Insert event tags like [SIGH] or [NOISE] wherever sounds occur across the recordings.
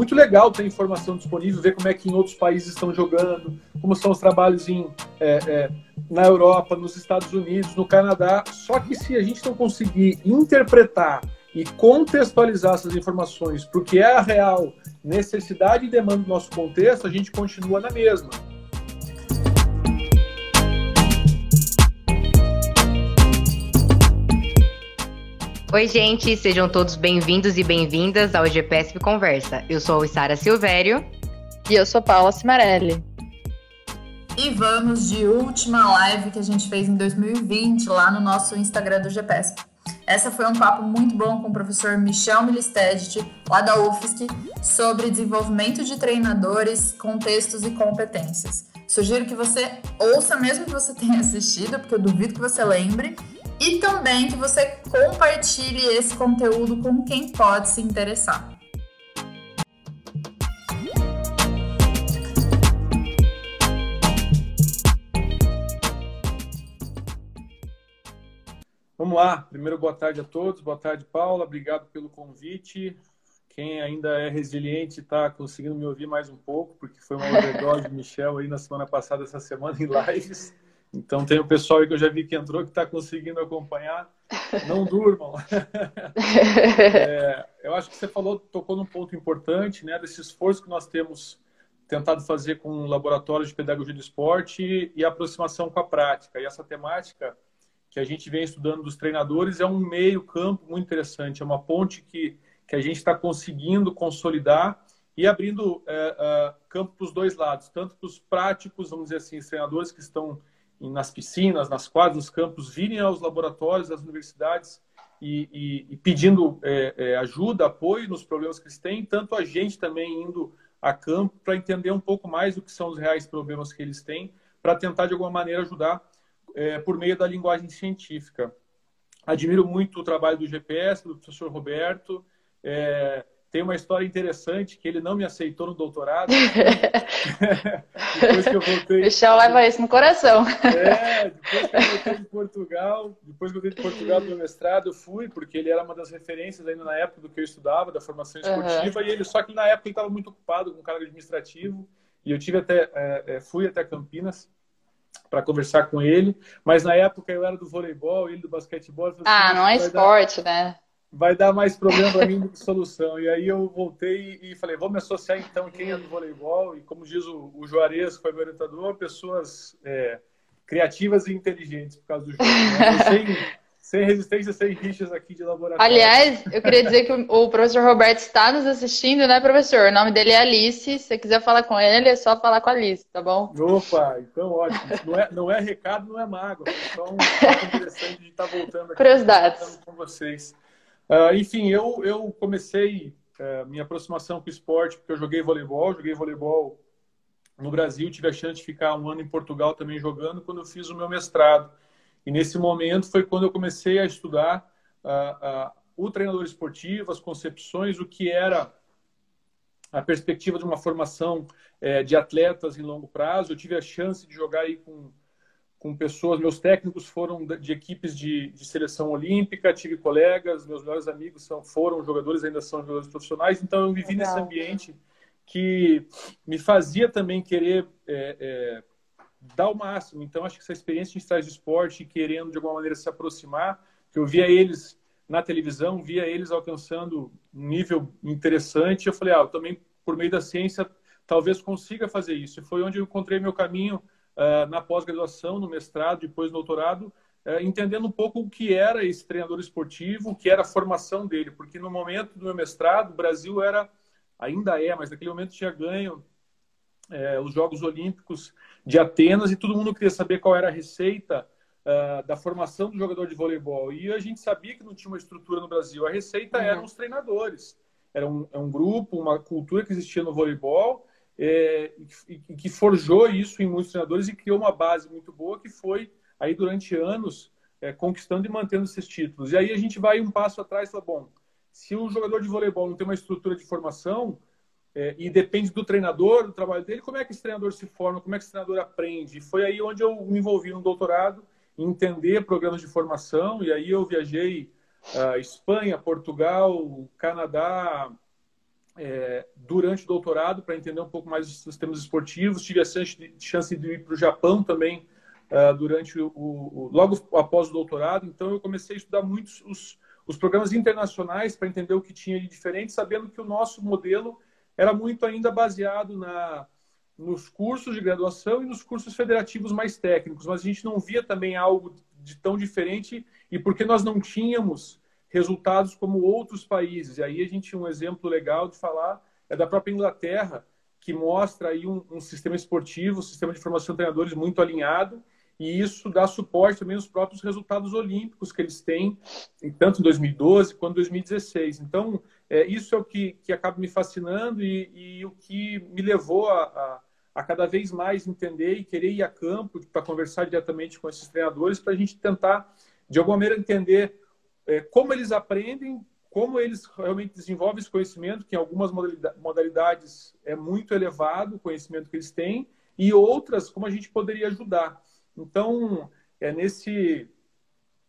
muito legal ter informação disponível, ver como é que em outros países estão jogando, como são os trabalhos em, é, é, na Europa, nos Estados Unidos, no Canadá. Só que se a gente não conseguir interpretar e contextualizar essas informações para o que é a real necessidade e demanda do nosso contexto, a gente continua na mesma. Oi, gente, sejam todos bem-vindos e bem-vindas ao GPSP Conversa. Eu sou a Sara Silvério. E eu sou Paula Cimarelli. E vamos de última live que a gente fez em 2020 lá no nosso Instagram do GPSP. Essa foi um papo muito bom com o professor Michel Milistedit, lá da UFSC, sobre desenvolvimento de treinadores, contextos e competências. Sugiro que você ouça mesmo que você tenha assistido, porque eu duvido que você lembre, e também que você compartilhe esse conteúdo com quem pode se interessar. Vamos lá. Primeiro, boa tarde a todos. Boa tarde, Paula. Obrigado pelo convite. Quem ainda é resiliente está conseguindo me ouvir mais um pouco, porque foi uma overdose de [LAUGHS] Michel aí na semana passada, essa semana em lives. Então tem o pessoal aí que eu já vi que entrou que está conseguindo acompanhar. Não durmam. [LAUGHS] é, eu acho que você falou, tocou num ponto importante, né, desse esforço que nós temos tentado fazer com o laboratório de pedagogia do esporte e aproximação com a prática. E essa temática que a gente vem estudando dos treinadores é um meio campo muito interessante, é uma ponte que, que a gente está conseguindo consolidar e abrindo é, é, campo para os dois lados, tanto para os práticos, vamos dizer assim, os treinadores que estão nas piscinas, nas quadras, nos campos, virem aos laboratórios, às universidades e, e, e pedindo é, é, ajuda, apoio nos problemas que eles têm, tanto a gente também indo a campo para entender um pouco mais o que são os reais problemas que eles têm, para tentar de alguma maneira ajudar é, por meio da linguagem científica. Admiro muito o trabalho do GPS, do professor Roberto. É, tem uma história interessante que ele não me aceitou no doutorado. [LAUGHS] depois que eu voltei. Michel leva isso no coração. É, depois que eu voltei de Portugal, depois que eu voltei de Portugal do meu mestrado, eu fui, porque ele era uma das referências ainda na época do que eu estudava, da formação esportiva, uhum. e ele, só que na época ele estava muito ocupado com cargo administrativo, e eu tive até, é, é fui até Campinas para conversar com ele, mas na época eu era do voleibol, ele do basquetebol. ah, assim, não é esporte, dar... né? Vai dar mais problema para mim do que solução. E aí eu voltei e falei, vamos me associar então quem é do voleibol e como diz o, o Juarez, que foi meu orientador, pessoas é, criativas e inteligentes por causa do jogo. Né? [LAUGHS] Sem, sem resistência, sem rixas aqui de laboratório. Aliás, eu queria dizer que o professor Roberto está nos assistindo, né, professor? O nome dele é Alice. Se você quiser falar com ele, é só falar com a Alice, tá bom? Opa, então ótimo. Não é, não é recado, não é. Então, [LAUGHS] é interessante de estar voltando aqui. Curiosidades. Com vocês. Uh, enfim, eu, eu comecei uh, minha aproximação com o esporte porque eu joguei voleibol, joguei voleibol no Brasil, tive a chance de ficar um ano em Portugal também jogando quando eu fiz o meu mestrado. E nesse momento foi quando eu comecei a estudar uh, o treinador esportivo, as concepções, o que era a perspectiva de uma formação eh, de atletas em longo prazo. Eu tive a chance de jogar aí com com pessoas, meus técnicos foram de equipes de, de, seleção olímpica, tive colegas, meus melhores amigos são, foram jogadores, ainda são jogadores profissionais, então eu vivi Legal. nesse ambiente que me fazia também querer é, é, dar o máximo. Então, acho que essa experiência de estar de esporte, querendo de alguma maneira se aproximar, que eu via eles na televisão, via eles alcançando um nível interessante, eu falei, ah, eu também, por meio da ciência, talvez consiga fazer isso. E foi onde eu encontrei meu caminho na pós-graduação, no mestrado, depois no doutorado, uh, entendendo um pouco o que era esse treinador esportivo, o que era a formação dele, porque no momento do meu mestrado, o Brasil era, ainda é, mas naquele momento tinha ganho uh, os Jogos Olímpicos de Atenas e todo mundo queria saber qual era a receita da formação do jogador de voleibol. E a gente sabia que não tinha uma estrutura no Brasil. A receita uhum. eram os treinadores. Era um, é um grupo, uma cultura que existia no voleibol é, e, que forjou isso em muitos treinadores e criou uma base muito boa que foi aí durante anos é, conquistando e mantendo esses títulos. E aí a gente vai um passo atrás e fala, bom, se o jogador de voleibol não tem uma estrutura de formação é, e depende do treinador, do trabalho dele, como é que esse treinador se forma, como é que esse treinador aprende? E foi aí onde eu me envolvi no doutorado, em entender programas de formação, e aí eu viajei uh, Espanha, Portugal, Canadá, é, durante o doutorado para entender um pouco mais dos sistemas esportivos. Tive a chance de ir para o Japão também uh, durante o, o, logo após o doutorado. Então eu comecei a estudar muitos os, os programas internacionais para entender o que tinha de diferente, sabendo que o nosso modelo era muito ainda baseado na nos cursos de graduação e nos cursos federativos mais técnicos, mas a gente não via também algo de tão diferente e porque nós não tínhamos resultados como outros países. E aí a gente um exemplo legal de falar é da própria Inglaterra, que mostra aí um, um sistema esportivo, um sistema de formação de treinadores muito alinhado, e isso dá suporte também aos próprios resultados olímpicos que eles têm, tanto em 2012 quanto em 2016. Então, é, isso é o que, que acaba me fascinando e, e o que me levou a, a, a, cada vez mais entender e querer ir a campo para conversar diretamente com esses treinadores, para a gente tentar, de alguma maneira, entender é, como eles aprendem, como eles realmente desenvolvem esse conhecimento, que em algumas modalidades é muito elevado o conhecimento que eles têm, e outras, como a gente poderia ajudar. Então, é nesse,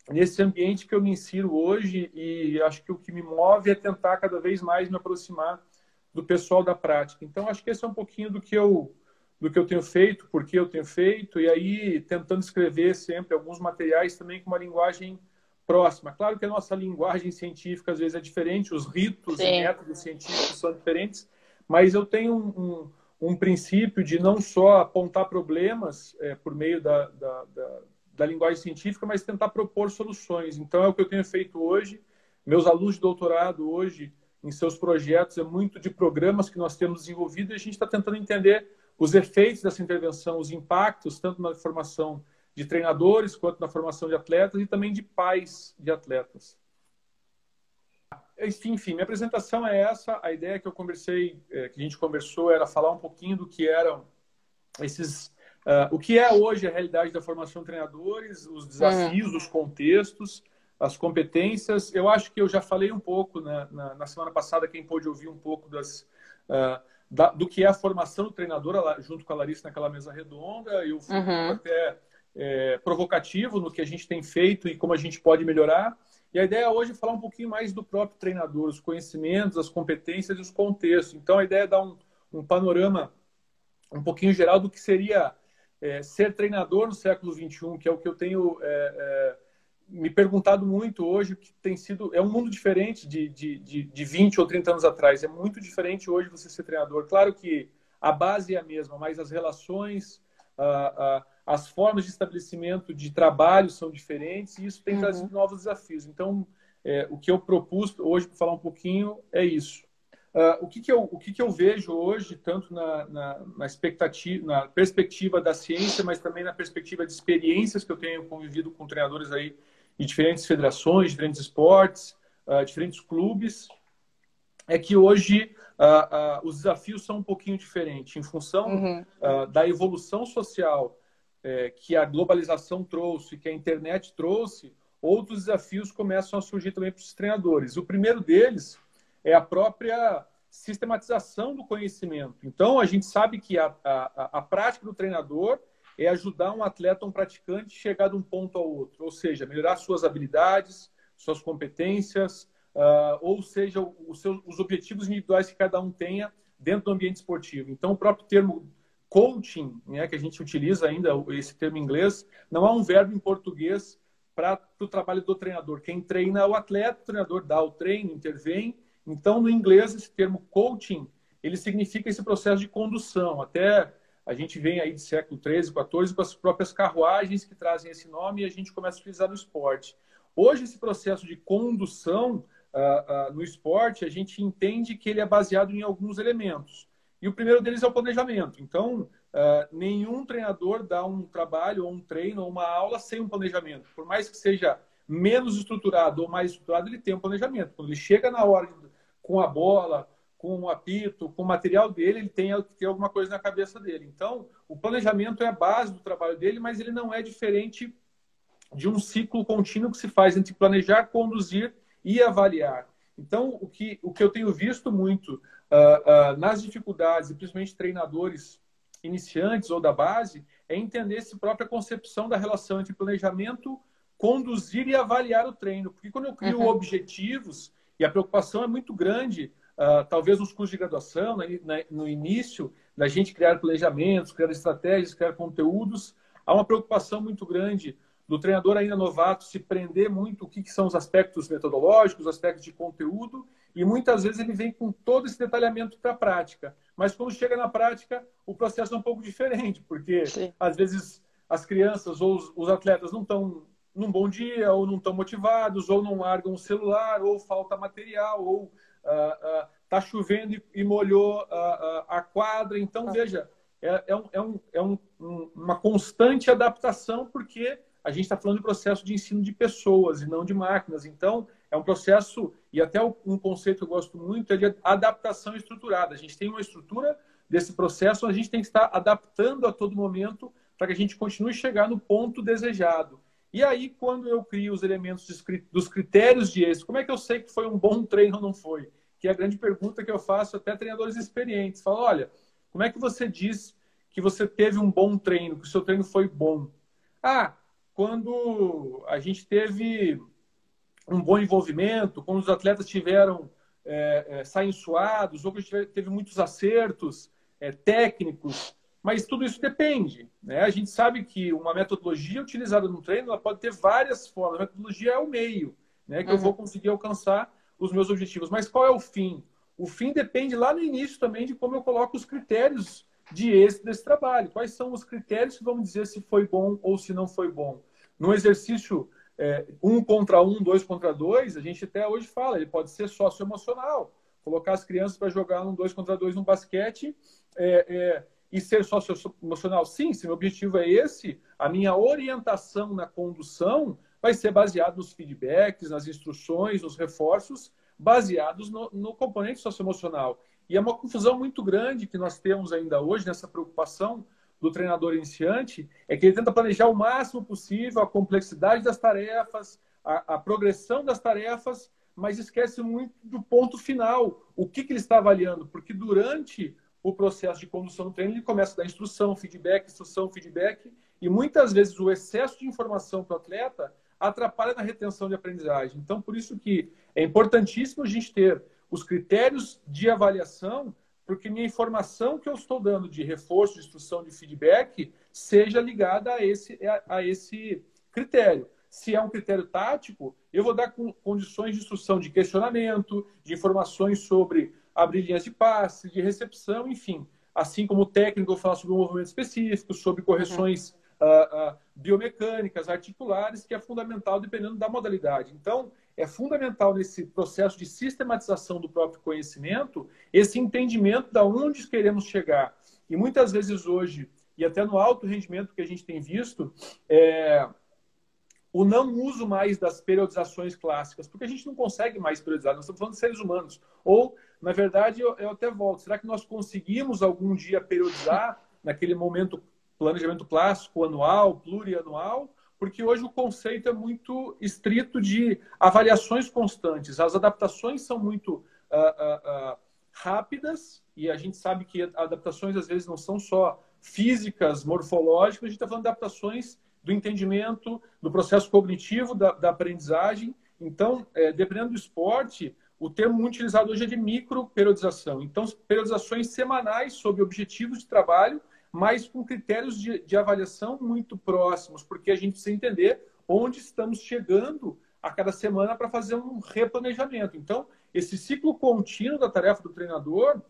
nesse ambiente que eu me insiro hoje, e acho que o que me move é tentar cada vez mais me aproximar do pessoal da prática. Então, acho que esse é um pouquinho do que eu do que eu tenho feito, por que eu tenho feito, e aí tentando escrever sempre alguns materiais também com uma linguagem próxima. Claro que a nossa linguagem científica às vezes é diferente, os ritos Sim. e métodos científicos são diferentes, mas eu tenho um, um, um princípio de não só apontar problemas é, por meio da, da, da, da, linguagem científica, mas tentar propor soluções. Então é o que eu tenho feito hoje. Meus alunos de doutorado hoje, em seus projetos, é muito de programas que nós temos desenvolvido e a gente está tentando entender os efeitos dessa intervenção, os impactos, tanto na formação de treinadores, quanto na formação de atletas e também de pais de atletas. Enfim, minha apresentação é essa. A ideia que eu conversei, é, que a gente conversou, era falar um pouquinho do que eram esses, uh, o que é hoje a realidade da formação de treinadores, os desafios, uhum. os contextos, as competências. Eu acho que eu já falei um pouco na, na, na semana passada, quem pôde ouvir um pouco das, uh, da, do que é a formação do treinador, junto com a Larissa naquela mesa redonda. Eu fui uhum. até é, provocativo no que a gente tem feito e como a gente pode melhorar. E a ideia hoje é falar um pouquinho mais do próprio treinador, os conhecimentos, as competências e os contextos. Então, a ideia é dar um, um panorama um pouquinho geral do que seria é, ser treinador no século XXI, que é o que eu tenho é, é, me perguntado muito hoje, que tem sido... É um mundo diferente de, de, de, de 20 ou 30 anos atrás. É muito diferente hoje você ser treinador. Claro que a base é a mesma, mas as relações... A, a, as formas de estabelecimento de trabalho são diferentes e isso tem uhum. trazido novos desafios. Então, é, o que eu propus hoje para falar um pouquinho é isso. Uh, o que, que, eu, o que, que eu vejo hoje, tanto na, na, na, expectativa, na perspectiva da ciência, mas também na perspectiva de experiências que eu tenho convivido com treinadores aí de diferentes federações, diferentes esportes, uh, diferentes clubes, é que hoje uh, os desafios são um pouquinho diferentes. Em função uhum. da evolução social é, que a globalização trouxe, que a internet trouxe, outros desafios começam a surgir também para os treinadores. O primeiro deles é a própria sistematização do conhecimento. Então, a gente sabe que a, a, a prática do treinador é ajudar um atleta, um praticante, a chegar de um ponto ao outro, ou seja, melhorar suas habilidades, suas competências, uh, ou seja, os, seus, os objetivos individuais que cada um tenha dentro do ambiente esportivo. Então, o próprio termo coaching, né, que a gente utiliza ainda esse termo em inglês, não há um verbo em português para o trabalho do treinador. Quem treina é o atleta, o treinador dá o treino, intervém. Então, no inglês, esse termo coaching, ele significa esse processo de condução. Até a gente vem aí de século 13, 14 com as próprias carruagens que trazem esse nome e a gente começa a utilizar no esporte. Hoje, esse processo de condução uh, uh, no esporte, a gente entende que ele é baseado em alguns elementos. E o primeiro deles é o planejamento. Então, uh, nenhum treinador dá um trabalho, ou um treino, ou uma aula sem um planejamento. Por mais que seja menos estruturado ou mais estruturado, ele tem um planejamento. Quando ele chega na hora com a bola, com o apito, com o material dele, ele tem que ter alguma coisa na cabeça dele. Então, o planejamento é a base do trabalho dele, mas ele não é diferente de um ciclo contínuo que se faz entre planejar, conduzir e avaliar. Então, o que, o que eu tenho visto muito uh, uh, nas dificuldades, e principalmente treinadores iniciantes ou da base, é entender essa própria concepção da relação entre planejamento, conduzir e avaliar o treino. Porque quando eu crio uhum. objetivos, e a preocupação é muito grande uh, talvez nos cursos de graduação, né, no início, da gente criar planejamentos, criar estratégias, criar conteúdos, há uma preocupação muito grande do treinador ainda novato se prender muito o que, que são os aspectos metodológicos, os aspectos de conteúdo, e muitas vezes ele vem com todo esse detalhamento para a prática. Mas quando chega na prática, o processo é um pouco diferente, porque Sim. às vezes as crianças ou os, os atletas não estão num bom dia, ou não estão motivados, ou não largam o celular, ou falta material, ou está uh, uh, chovendo e, e molhou a quadra. Então, ah. veja, é, é, um, é, um, é um, uma constante adaptação, porque a gente está falando de processo de ensino de pessoas e não de máquinas. Então, é um processo, e até um conceito que eu gosto muito é de adaptação estruturada. A gente tem uma estrutura desse processo, a gente tem que estar adaptando a todo momento para que a gente continue chegar no ponto desejado. E aí, quando eu crio os elementos dos critérios de êxito, como é que eu sei que foi um bom treino ou não foi? Que é a grande pergunta que eu faço até treinadores experientes. Falo, olha, como é que você diz que você teve um bom treino, que o seu treino foi bom? Ah, quando a gente teve um bom envolvimento, quando os atletas tiveram é, é, saem suados, ou que teve muitos acertos é, técnicos, mas tudo isso depende. Né? A gente sabe que uma metodologia utilizada no treino ela pode ter várias formas. A metodologia é o meio né, que uhum. eu vou conseguir alcançar os meus objetivos. Mas qual é o fim? O fim depende lá no início também de como eu coloco os critérios de êxito desse trabalho. Quais são os critérios que vão dizer se foi bom ou se não foi bom? No exercício é, um contra um, dois contra dois, a gente até hoje fala, ele pode ser socioemocional. Colocar as crianças para jogar um dois contra dois no basquete é, é, e ser socioemocional. Sim, se meu objetivo é esse, a minha orientação na condução vai ser baseado nos feedbacks, nas instruções, nos reforços, baseados no, no componente socioemocional. E é uma confusão muito grande que nós temos ainda hoje nessa preocupação do treinador iniciante, é que ele tenta planejar o máximo possível a complexidade das tarefas, a, a progressão das tarefas, mas esquece muito do ponto final, o que, que ele está avaliando, porque durante o processo de condução do treino ele começa a dar instrução, feedback, instrução, feedback, e muitas vezes o excesso de informação para o atleta atrapalha na retenção de aprendizagem. Então, por isso que é importantíssimo a gente ter os critérios de avaliação, porque minha informação que eu estou dando de reforço, de instrução, de feedback, seja ligada a esse, a esse critério. Se é um critério tático, eu vou dar condições de instrução de questionamento, de informações sobre abrir linhas de passe, de recepção, enfim. Assim como o técnico, eu falo sobre um movimento específico, sobre correções uhum. uh, uh, biomecânicas, articulares, que é fundamental dependendo da modalidade. Então, é fundamental nesse processo de sistematização do próprio conhecimento esse entendimento da onde queremos chegar. E muitas vezes hoje, e até no alto rendimento que a gente tem visto, é, o não uso mais das periodizações clássicas, porque a gente não consegue mais periodizar, nós estamos falando de seres humanos. Ou, na verdade, eu, eu até volto, será que nós conseguimos algum dia periodizar naquele momento planejamento clássico, anual, plurianual, porque hoje o conceito é muito estrito de avaliações constantes. As adaptações são muito uh, uh, uh, rápidas e a gente sabe que adaptações às vezes não são só físicas, morfológicas, a gente está falando de adaptações do entendimento, do processo cognitivo, da, da aprendizagem. Então, é, dependendo do esporte, o termo muito utilizado hoje é de microperiodização. Então, periodizações semanais sobre objetivos de trabalho mas com critérios de, de avaliação muito próximos, porque a gente precisa entender onde estamos chegando a cada semana para fazer um replanejamento. Então, esse ciclo contínuo da tarefa do treinador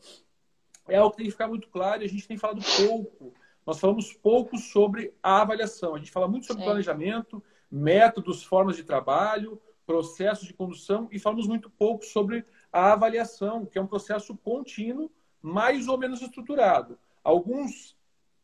é algo que tem que ficar muito claro e a gente tem falado pouco. Nós falamos pouco sobre a avaliação. A gente fala muito sobre Sim. planejamento, métodos, formas de trabalho, processos de condução e falamos muito pouco sobre a avaliação, que é um processo contínuo, mais ou menos estruturado. Alguns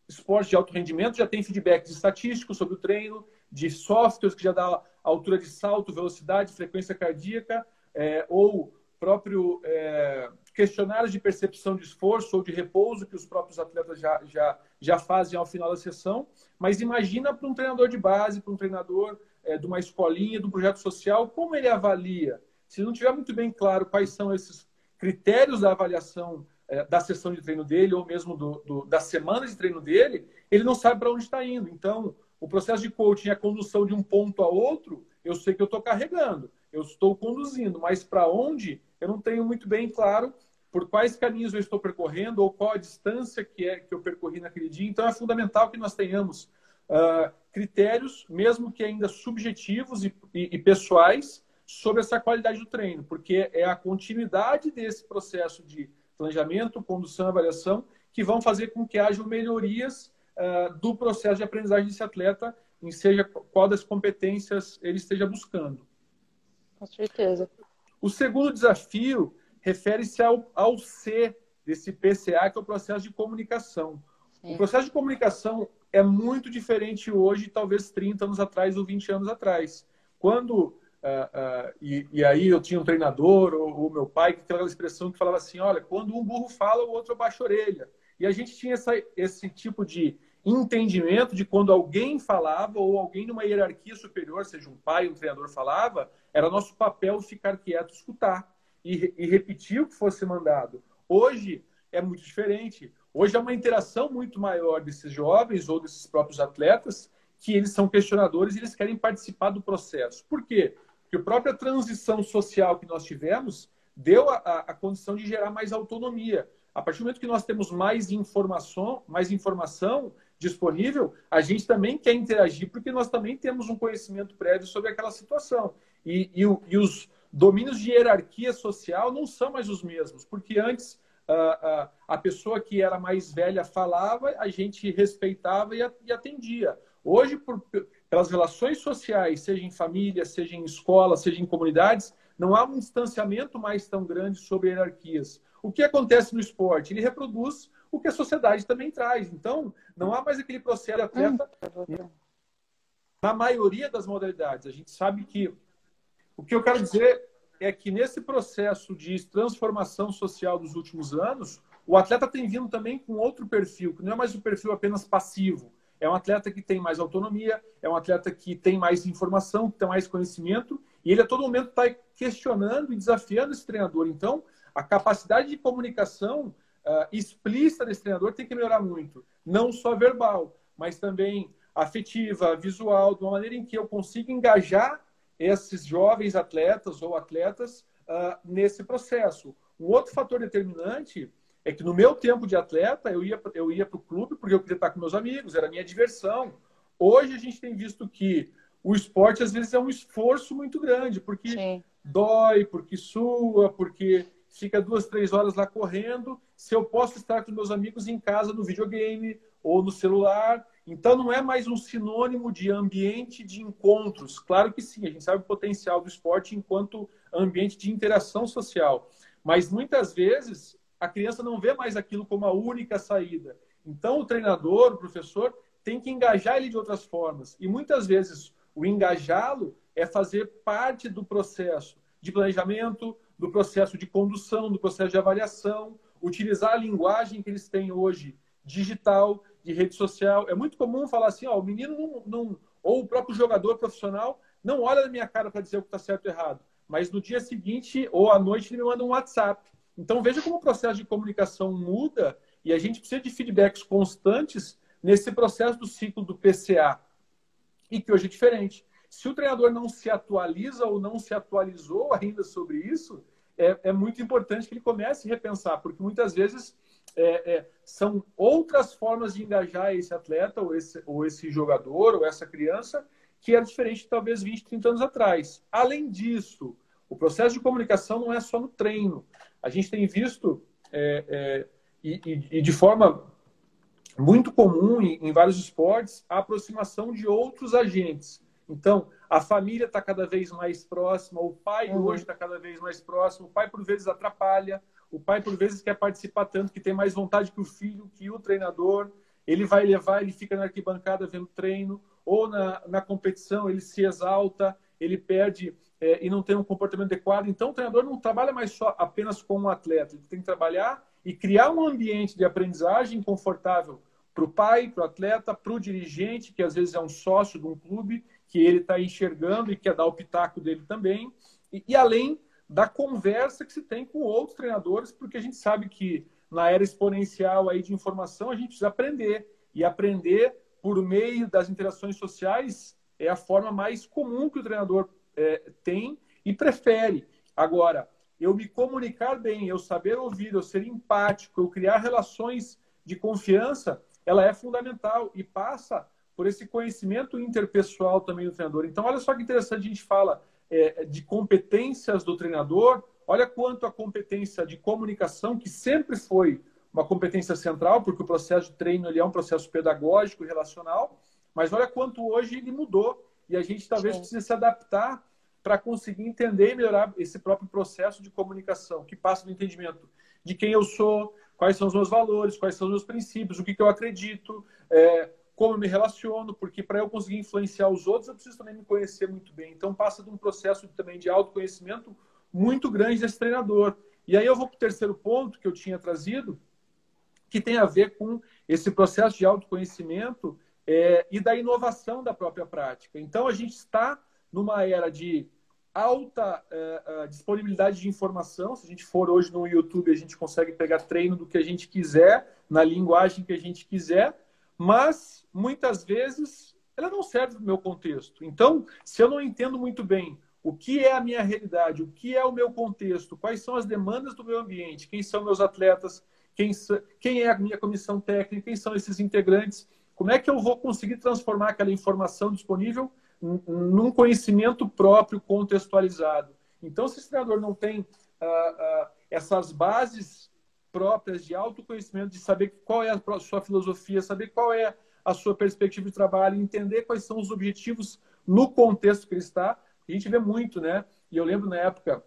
esporte de alto rendimento já tem feedbacks estatísticos sobre o treino, de softwares que já dá altura de salto, velocidade, frequência cardíaca, é, ou próprio é, questionários de percepção de esforço ou de repouso que os próprios atletas já, já, já fazem ao final da sessão. Mas imagina para um treinador de base, para um treinador é, de uma escolinha, de um projeto social, como ele avalia? Se não tiver muito bem claro quais são esses critérios da avaliação da sessão de treino dele ou mesmo do, do, da semana de treino dele, ele não sabe para onde está indo. Então, o processo de coaching é a condução de um ponto a outro, eu sei que eu estou carregando, eu estou conduzindo, mas para onde eu não tenho muito bem claro por quais caminhos eu estou percorrendo ou qual a distância que é que eu percorri naquele dia. Então é fundamental que nós tenhamos uh, critérios, mesmo que ainda subjetivos e, e, e, pessoais, sobre essa qualidade do treino, porque é a continuidade desse processo de planejamento, condução e avaliação que vão fazer com que hajam melhorias uh, do processo de aprendizagem desse atleta, em seja qual das competências ele esteja buscando. Com certeza. O segundo desafio refere-se ao, ao C desse PCA, que é o processo de comunicação. Sim. O processo de comunicação é muito diferente hoje, talvez 30 anos atrás ou 20 anos atrás. Quando, uh, uh, e, e, aí eu tinha um treinador, ou o meu pai, que tinha aquela expressão que falava assim, olha, quando um burro fala, o outro baixa a orelha. E a gente tinha essa, esse tipo de entendimento de quando alguém falava ou alguém numa hierarquia superior, seja um pai, um treinador falava, era nosso papel ficar quieto, escutar e, e repetir o que fosse mandado. Hoje é muito diferente. Hoje é uma interação muito maior desses jovens ou desses próprios atletas que eles são questionadores e eles querem participar do processo. Por quê? Porque a própria transição social que nós tivemos deu a, a, a condição de gerar mais autonomia. A partir do momento que nós temos mais informação, mais informação disponível, a gente também quer interagir, porque nós também temos um conhecimento prévio sobre aquela situação. E, e, e os domínios de hierarquia social não são mais os mesmos, porque antes uh, uh, a pessoa que era mais velha falava, a gente respeitava e, e atendia. Hoje, por, pelas relações sociais, seja em família, seja em escola, seja em comunidades, não há um distanciamento mais tão grande sobre hierarquias. O que acontece no esporte? Ele reproduz o que a sociedade também traz. Então, não há mais aquele processo de atleta na maioria das modalidades. A gente sabe que o que eu quero dizer é que nesse processo de transformação social dos últimos anos, o atleta tem vindo também com outro perfil, que não é mais um perfil apenas passivo. É um atleta que tem mais autonomia, é um atleta que tem mais informação, que tem mais conhecimento, e ele a todo momento está questionando e desafiando esse treinador. Então, a capacidade de comunicação uh, explícita desse treinador tem que melhorar muito. Não só verbal, mas também afetiva, visual, de uma maneira em que eu consiga engajar esses jovens atletas ou atletas uh, nesse processo. Um outro fator determinante é que no meu tempo de atleta, eu ia, eu ia para o clube porque eu queria estar com meus amigos, era a minha diversão. Hoje a gente tem visto que o esporte às vezes é um esforço muito grande, porque Sim. dói, porque sua, porque fica duas, três horas lá correndo. Se eu posso estar com meus amigos em casa no videogame ou no celular, então, não é mais um sinônimo de ambiente de encontros. Claro que sim, a gente sabe o potencial do esporte enquanto ambiente de interação social. Mas muitas vezes a criança não vê mais aquilo como a única saída. Então, o treinador, o professor, tem que engajar ele de outras formas. E muitas vezes o engajá-lo é fazer parte do processo de planejamento, do processo de condução, do processo de avaliação, utilizar a linguagem que eles têm hoje digital, de rede social. É muito comum falar assim, ó, o menino não, não ou o próprio jogador profissional não olha na minha cara para dizer o que está certo ou errado, mas no dia seguinte ou à noite ele me manda um WhatsApp. Então veja como o processo de comunicação muda e a gente precisa de feedbacks constantes nesse processo do ciclo do PCA e que hoje é diferente. Se o treinador não se atualiza ou não se atualizou ainda sobre isso, é, é muito importante que ele comece a repensar, porque muitas vezes é, é, são outras formas de engajar esse atleta, ou esse, ou esse jogador, ou essa criança, que era diferente talvez 20, 30 anos atrás. Além disso, o processo de comunicação não é só no treino. A gente tem visto, é, é e, e, de forma muito comum em, em vários esportes, a aproximação de outros agentes. Então, a família está cada vez mais próxima, o pai uhum. hoje está cada vez mais próximo, o pai por vezes atrapalha, o pai, por vezes, quer participar tanto que tem mais vontade que o filho, que o treinador. Ele vai levar, ele fica na arquibancada vendo treino, ou na, na competição ele se exalta, ele perde é, e não tem um comportamento adequado. Então, o treinador não trabalha mais só apenas com um atleta, ele tem que trabalhar e criar um ambiente de aprendizagem confortável para o pai, para o atleta, para o dirigente, que às vezes é um sócio de um clube, que ele está enxergando e quer dar o pitaco dele também. E, e além da conversa que se tem com outros treinadores, porque a gente sabe que na era exponencial aí de informação a gente precisa aprender. E aprender por meio das interações sociais é a forma mais comum que o treinador é, tem e prefere. Agora, eu me comunicar bem, eu saber ouvir, eu ser empático, eu criar relações de confiança, ela é fundamental e passa por esse conhecimento interpessoal também do treinador. Então, olha só que interessante, a gente fala é, de competências do treinador, olha quanto a competência de comunicação, que sempre foi uma competência central, porque o processo de treino ele é um processo pedagógico e relacional, mas olha quanto hoje ele mudou e a gente talvez Sim. precise se adaptar para conseguir entender e melhorar esse próprio processo de comunicação, que passa do entendimento de quem eu sou, quais são os meus valores, quais são os meus princípios, o que, que eu acredito, é, como eu me relaciono, porque para eu conseguir influenciar os outros, eu preciso também me conhecer muito bem. Então, passa de um processo também de autoconhecimento muito grande desse treinador. E aí eu vou para o terceiro ponto que eu tinha trazido, que tem a ver com esse processo de autoconhecimento é, e da inovação da própria prática. Então, a gente está numa era de alta é, disponibilidade de informação. Se a gente for hoje no YouTube, a gente consegue pegar treino do que a gente quiser, na linguagem que a gente quiser, mas muitas vezes ela não serve para o meu contexto. Então, se eu não entendo muito bem o que é a minha realidade, o que é o meu contexto, quais são as demandas do meu ambiente, quem são meus atletas, quem, quem é a minha comissão técnica, quem são esses integrantes, como é que eu vou conseguir transformar aquela informação disponível num conhecimento próprio contextualizado. Então, se esse treinador não tem uh, uh, essas bases próprias de autoconhecimento, de saber qual é a sua filosofia, saber qual é a sua perspectiva de trabalho, entender quais são os objetivos no contexto que ele está, a gente vê muito, né? E eu lembro na época,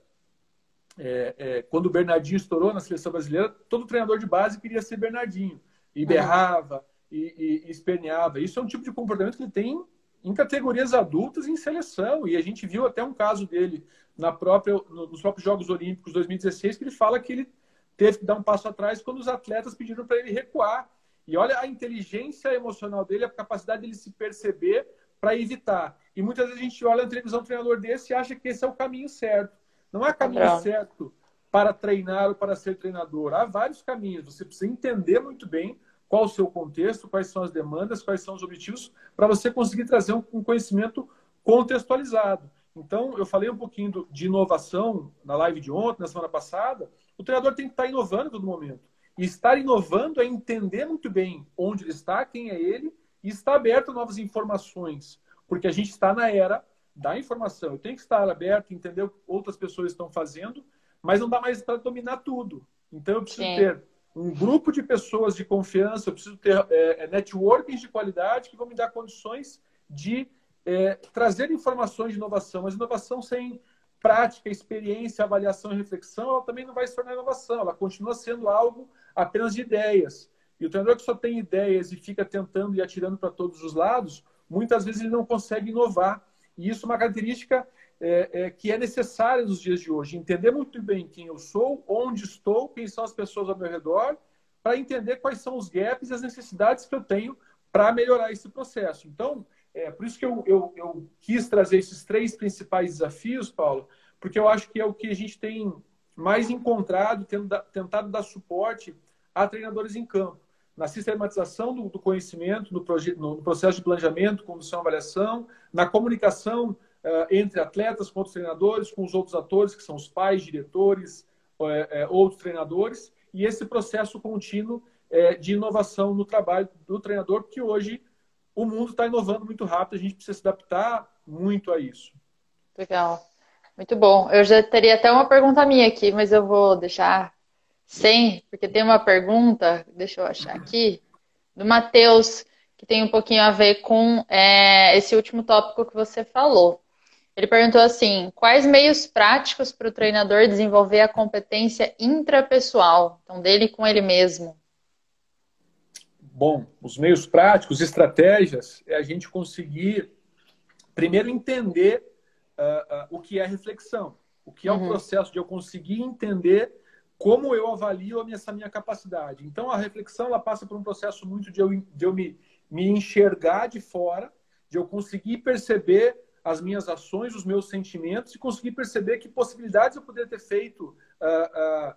é, é, quando o Bernardinho estourou na seleção brasileira, todo treinador de base queria ser Bernardinho. E berrava, e, e, e esperneava. Isso é um tipo de comportamento que ele tem em categorias adultas em seleção. E a gente viu até um caso dele na própria, nos próprios Jogos Olímpicos 2016, que ele fala que ele teve que dar um passo atrás quando os atletas pediram para ele recuar. E olha a inteligência emocional dele, a capacidade dele se perceber para evitar. E muitas vezes a gente olha na televisão um treinador desse e acha que esse é o caminho certo. Não há caminho é. certo para treinar ou para ser treinador. Há vários caminhos. Você precisa entender muito bem qual o seu contexto, quais são as demandas, quais são os objetivos, para você conseguir trazer um, conhecimento contextualizado. Então, eu falei um pouquinho de inovação na live de ontem, na semana passada. O treinador tem que estar inovando a todo momento. E estar inovando é entender muito bem onde ele está, quem é ele, e estar aberto a novas informações. Porque a gente está na era da informação. Eu tenho que estar aberto, entender o que outras pessoas estão fazendo, mas não dá mais para dominar tudo. Então, eu preciso Sim. ter um grupo de pessoas de confiança, eu preciso ter é, é networkings de qualidade que vão me dar condições de é, trazer informações de inovação. Mas inovação sem prática, experiência, avaliação e reflexão, ela também não vai se tornar inovação, ela continua sendo algo apenas de ideias. E o treinador que só tem ideias e fica tentando e atirando para todos os lados, muitas vezes ele não consegue inovar. E isso é uma característica é, é, que é necessária nos dias de hoje. Entender muito bem quem eu sou, onde estou, quem são as pessoas ao meu redor, para entender quais são os gaps e as necessidades que eu tenho para melhorar esse processo. Então, é por isso que eu, eu, eu, quis trazer esses três principais desafios, Paulo, porque eu acho que é o que a gente tem mais encontrado, tentado dar suporte a treinadores em campo. Na sistematização do, do conhecimento, no, no, processo de planejamento, condução e avaliação, na comunicação entre atletas com outros treinadores, com os outros atores, que são os pais, diretores, uh, uh, outros treinadores, e esse processo contínuo de inovação no trabalho do treinador, porque hoje o mundo está inovando muito rápido, a gente precisa se adaptar muito a isso. Legal. Muito bom. Eu já teria até uma pergunta minha aqui, mas eu vou deixar sem, porque tem uma pergunta, deixa eu achar aqui, do Matheus, que tem um pouquinho a ver com é, esse último tópico que você falou. Ele perguntou assim: quais meios práticos para o treinador desenvolver a competência intrapessoal, então dele com ele mesmo? Bom, os meios práticos, estratégias, é a gente conseguir primeiro entender uh, uh, o que é reflexão, o que é uhum. o processo de eu conseguir entender como eu avalio essa minha capacidade. Então, a reflexão ela passa por um processo muito de eu, de eu me, me enxergar de fora, de eu conseguir perceber as minhas ações, os meus sentimentos e conseguir perceber que possibilidades eu poderia ter feito uh, uh,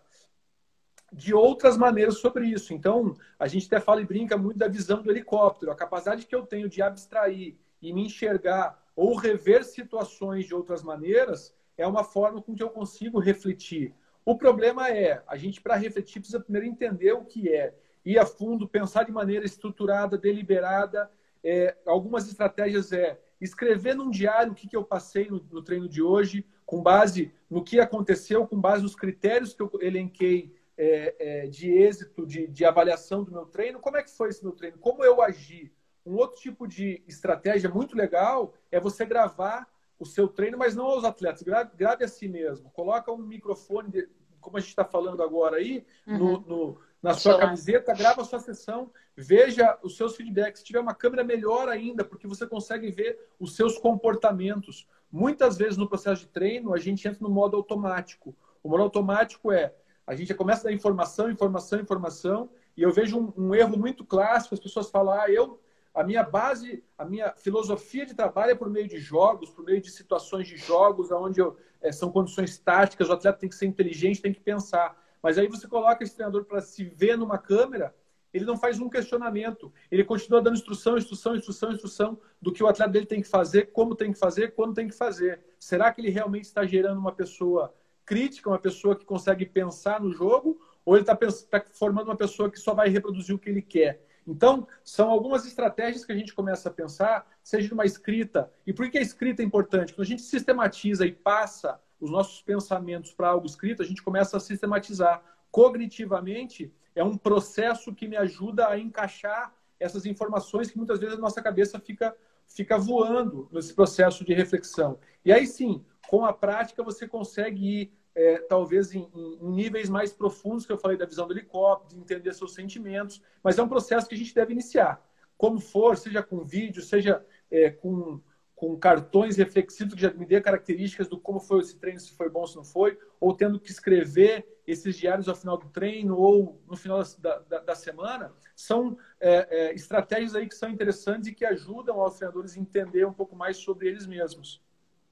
de outras maneiras sobre isso. Então, a gente até fala e brinca muito da visão do helicóptero, a capacidade que eu tenho de abstrair e me enxergar ou rever situações de outras maneiras é uma forma com que eu consigo refletir. O problema é, a gente, para refletir, precisa primeiro entender o que é, ir a fundo, pensar de maneira estruturada, deliberada. É, algumas estratégias é escrever num diário o que, que eu passei no, no, treino de hoje, com base no que aconteceu, com base nos critérios que eu elenquei é, é, de êxito, de, de avaliação do meu treino. Como é que foi esse meu treino? Como eu agi? Um outro tipo de estratégia muito legal é você gravar o seu treino, mas não aos atletas. Grave, grave a si mesmo. Coloca um microfone, de, como a gente está falando agora aí, uhum. no, no, na sua camiseta, grava a sua sessão, veja os seus feedbacks. Se tiver uma câmera, melhor ainda, porque você consegue ver os seus comportamentos. Muitas vezes no processo de treino, a gente entra no modo automático. O modo automático é a gente começa a dar informação, informação, informação, e eu vejo um, um erro muito clássico, as pessoas falam, ah, eu a minha base, a minha filosofia de trabalho é por meio de jogos, por meio de situações de jogos, onde eu, é, são condições táticas, o atleta tem que ser inteligente, tem que pensar. Mas aí você coloca esse treinador para se ver numa câmera, ele não faz um questionamento. Ele continua dando instrução, instrução, instrução, instrução do que o atleta dele tem que fazer, como tem que fazer, quando tem que fazer. Será que ele realmente está gerando uma pessoa crítica, uma pessoa que consegue pensar no jogo, ou ele está tá formando uma pessoa que só vai reproduzir o que ele quer? Então, são algumas estratégias que a gente começa a pensar, seja numa escrita. E por que a escrita é importante? Quando a gente sistematiza e passa os nossos pensamentos para algo escrito, a gente começa a sistematizar. Cognitivamente, é um processo que me ajuda a encaixar essas informações que muitas vezes a nossa cabeça fica, fica voando nesse processo de reflexão. E aí sim, com a prática, você consegue ir é, talvez em, em, níveis mais profundos que eu falei da visão do helicóptero, de entender seus sentimentos, mas é um processo que a gente deve iniciar. Como for, seja com vídeo, seja é, com, com cartões reflexivos que já me dê características do como foi esse treino, se foi bom, se não foi, ou tendo que escrever esses diários ao final do treino ou no final da, da, da semana, são é, é, estratégias aí que são interessantes e que ajudam os treinadores a entender um pouco mais sobre eles mesmos.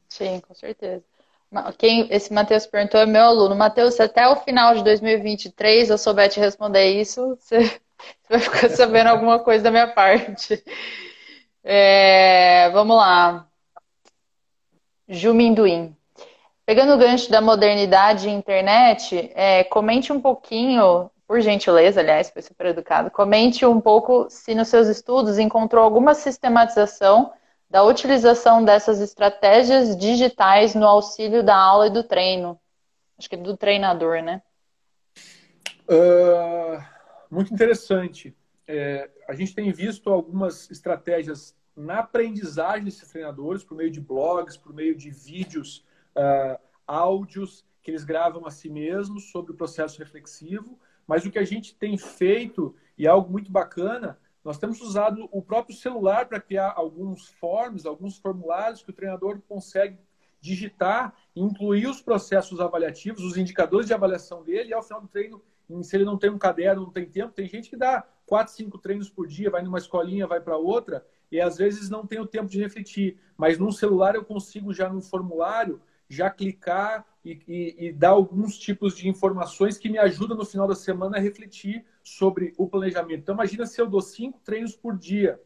Sim, com certeza. Quem esse Matheus perguntou é meu aluno. Matheus, se até o final de 2023 eu souber te responder isso, [LAUGHS] você vai ficar sabendo alguma coisa da minha parte. É, vamos lá. Juminduim. Pegando o gancho da modernidade e internet, é, comente um pouquinho, por gentileza, aliás, foi super educado, comente um pouco se nos seus estudos encontrou alguma sistematização da utilização dessas estratégias digitais no auxílio da aula e do treino. Acho que do treinador, né? Uh, muito interessante. É, a gente tem visto algumas estratégias na aprendizagem desses treinadores, por meio de blogs, por meio de vídeos, uh, áudios que eles gravam a si mesmos sobre o processo reflexivo. Mas o que a gente tem feito, e é algo muito bacana, nós temos usado o próprio celular para criar alguns forms, alguns formulários que o treinador consegue digitar, incluir os processos avaliativos, os indicadores de avaliação dele, e ao final do treino, se ele não tem um caderno, não tem tempo, tem gente que dá quatro, cinco treinos por dia, vai numa escolinha, vai para outra, e às vezes não tem o tempo de refletir. Mas no celular eu consigo já no formulário já clicar e, e, e, dar alguns tipos de informações que me ajudam no final da semana a refletir sobre o planejamento. Então, imagina se eu dou cinco treinos por dia.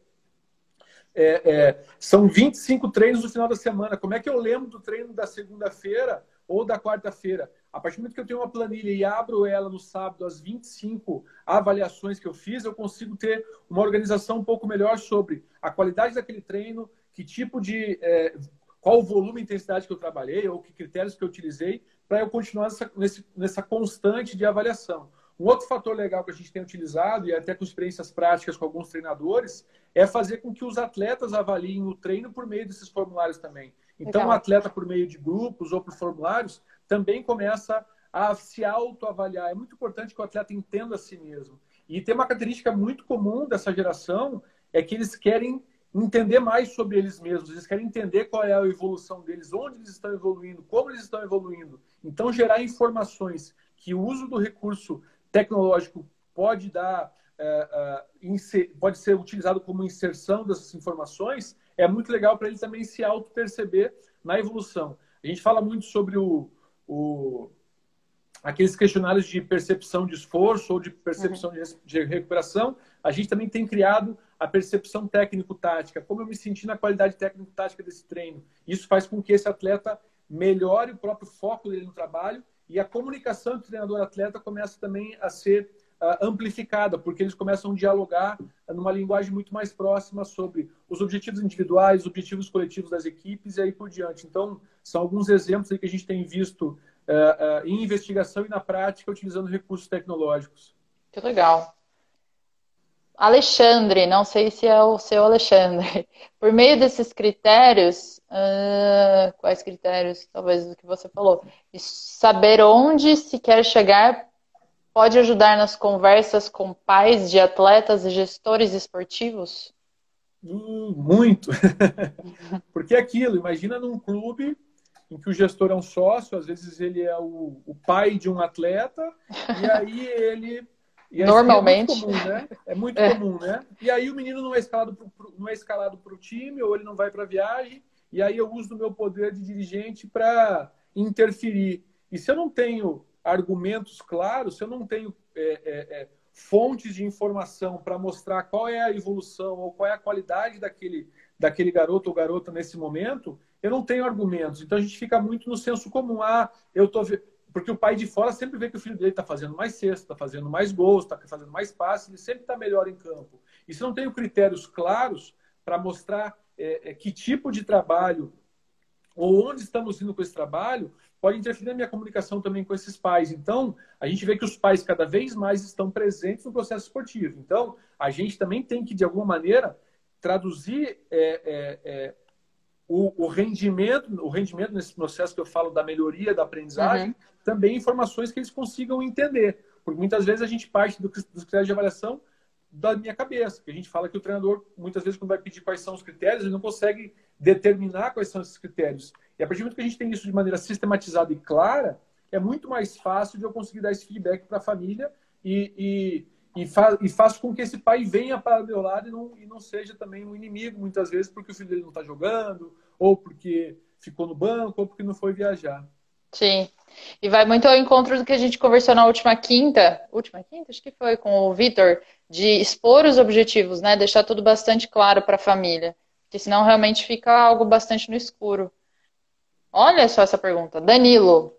É, é, são 25 treinos no final da semana. Como é que eu lembro do treino da segunda-feira ou da quarta-feira? A partir do momento que eu tenho uma planilha e abro ela no sábado, as 25 avaliações que eu fiz, eu consigo ter uma organização um pouco melhor sobre a qualidade daquele treino, que tipo de é, qual o volume e intensidade que eu trabalhei, ou que critérios que eu utilizei, para eu continuar nessa, nessa constante de avaliação. Um outro fator legal que a gente tem utilizado, e até com experiências práticas com alguns treinadores, é fazer com que os atletas avaliem o treino por meio desses formulários também. Então, o atleta, por meio de grupos ou por formulários, também começa a se autoavaliar. É muito importante que o atleta entenda a si mesmo. E tem uma característica muito comum dessa geração, é que eles querem entender mais sobre eles mesmos, eles querem entender qual é a evolução deles, onde eles estão evoluindo, como eles estão evoluindo. Então, gerar informações que o uso do recurso tecnológico pode dar, é, é, pode ser utilizado como inserção dessas informações, é muito legal para ele também se auto-perceber na evolução. A gente fala muito sobre o, o aqueles questionários de percepção de esforço ou de percepção uhum. de recuperação, a gente também tem criado a percepção técnico-tática, como eu me senti na qualidade técnico-tática desse treino. Isso faz com que esse atleta melhore o próprio foco dele no trabalho e a comunicação entre treinador e atleta começa também a ser amplificada, porque eles começam a dialogar numa linguagem muito mais próxima sobre os objetivos individuais, os objetivos coletivos das equipes e aí por diante. Então, são alguns exemplos que a gente tem visto uh, uh, em investigação e na prática utilizando recursos tecnológicos. Que legal. Alexandre, não sei se é o seu Alexandre. [LAUGHS] Por meio desses critérios, uh, quais critérios? Talvez o que você falou. Saber onde se quer chegar pode ajudar nas conversas com pais de atletas e gestores esportivos? Hum, muito. [LAUGHS] Porque é aquilo, imagina num clube em que o gestor é um sócio, às vezes ele é o, o pai de um atleta, e [LAUGHS] aí ele e Normalmente. É muito comum, né? É muito é. comum, né? E aí o menino não é escalado é para o time, ou ele não vai para a viagem, e aí eu uso do meu poder de dirigente para interferir. E se eu não tenho argumentos claros, se eu não tenho é, é, é fontes de informação para mostrar qual é a evolução ou qual é a qualidade daquele, daquele garoto ou garota nesse momento, eu não tenho argumentos. Então a gente fica muito no senso comum. Ah, eu tô porque o pai de fora sempre vê que o filho dele está fazendo mais cesta, está fazendo mais gols, está fazendo mais passes, ele sempre está melhor em campo. E se não tem critérios claros para mostrar é, é, que tipo de trabalho ou onde estamos indo com esse trabalho, pode interferir na minha comunicação também com esses pais. Então, a gente vê que os pais cada vez mais estão presentes no processo esportivo. Então, a gente também tem que, de alguma maneira, traduzir é, é, é o, o, rendimento, o rendimento nesse processo que eu falo da melhoria da aprendizagem, uhum. também informações que eles consigam entender. Porque muitas vezes a gente parte do, dos critérios de avaliação da minha cabeça, que a gente fala que o treinador, muitas vezes, quando vai pedir quais são os critérios, ele não consegue determinar quais são esses critérios. E a partir do momento que a gente tem isso de maneira sistematizada e clara, é muito mais fácil de eu conseguir dar esse feedback para a família e, e e, faz, e faz com que esse pai venha para o meu lado e não, e não seja também um inimigo, muitas vezes, porque o filho dele não está jogando, ou porque ficou no banco, ou porque não foi viajar. Sim. E vai muito ao encontro do que a gente conversou na última quinta, última quinta, acho que foi com o Vitor, de expor os objetivos, né? Deixar tudo bastante claro para a família. Porque senão realmente fica algo bastante no escuro. Olha só essa pergunta. Danilo,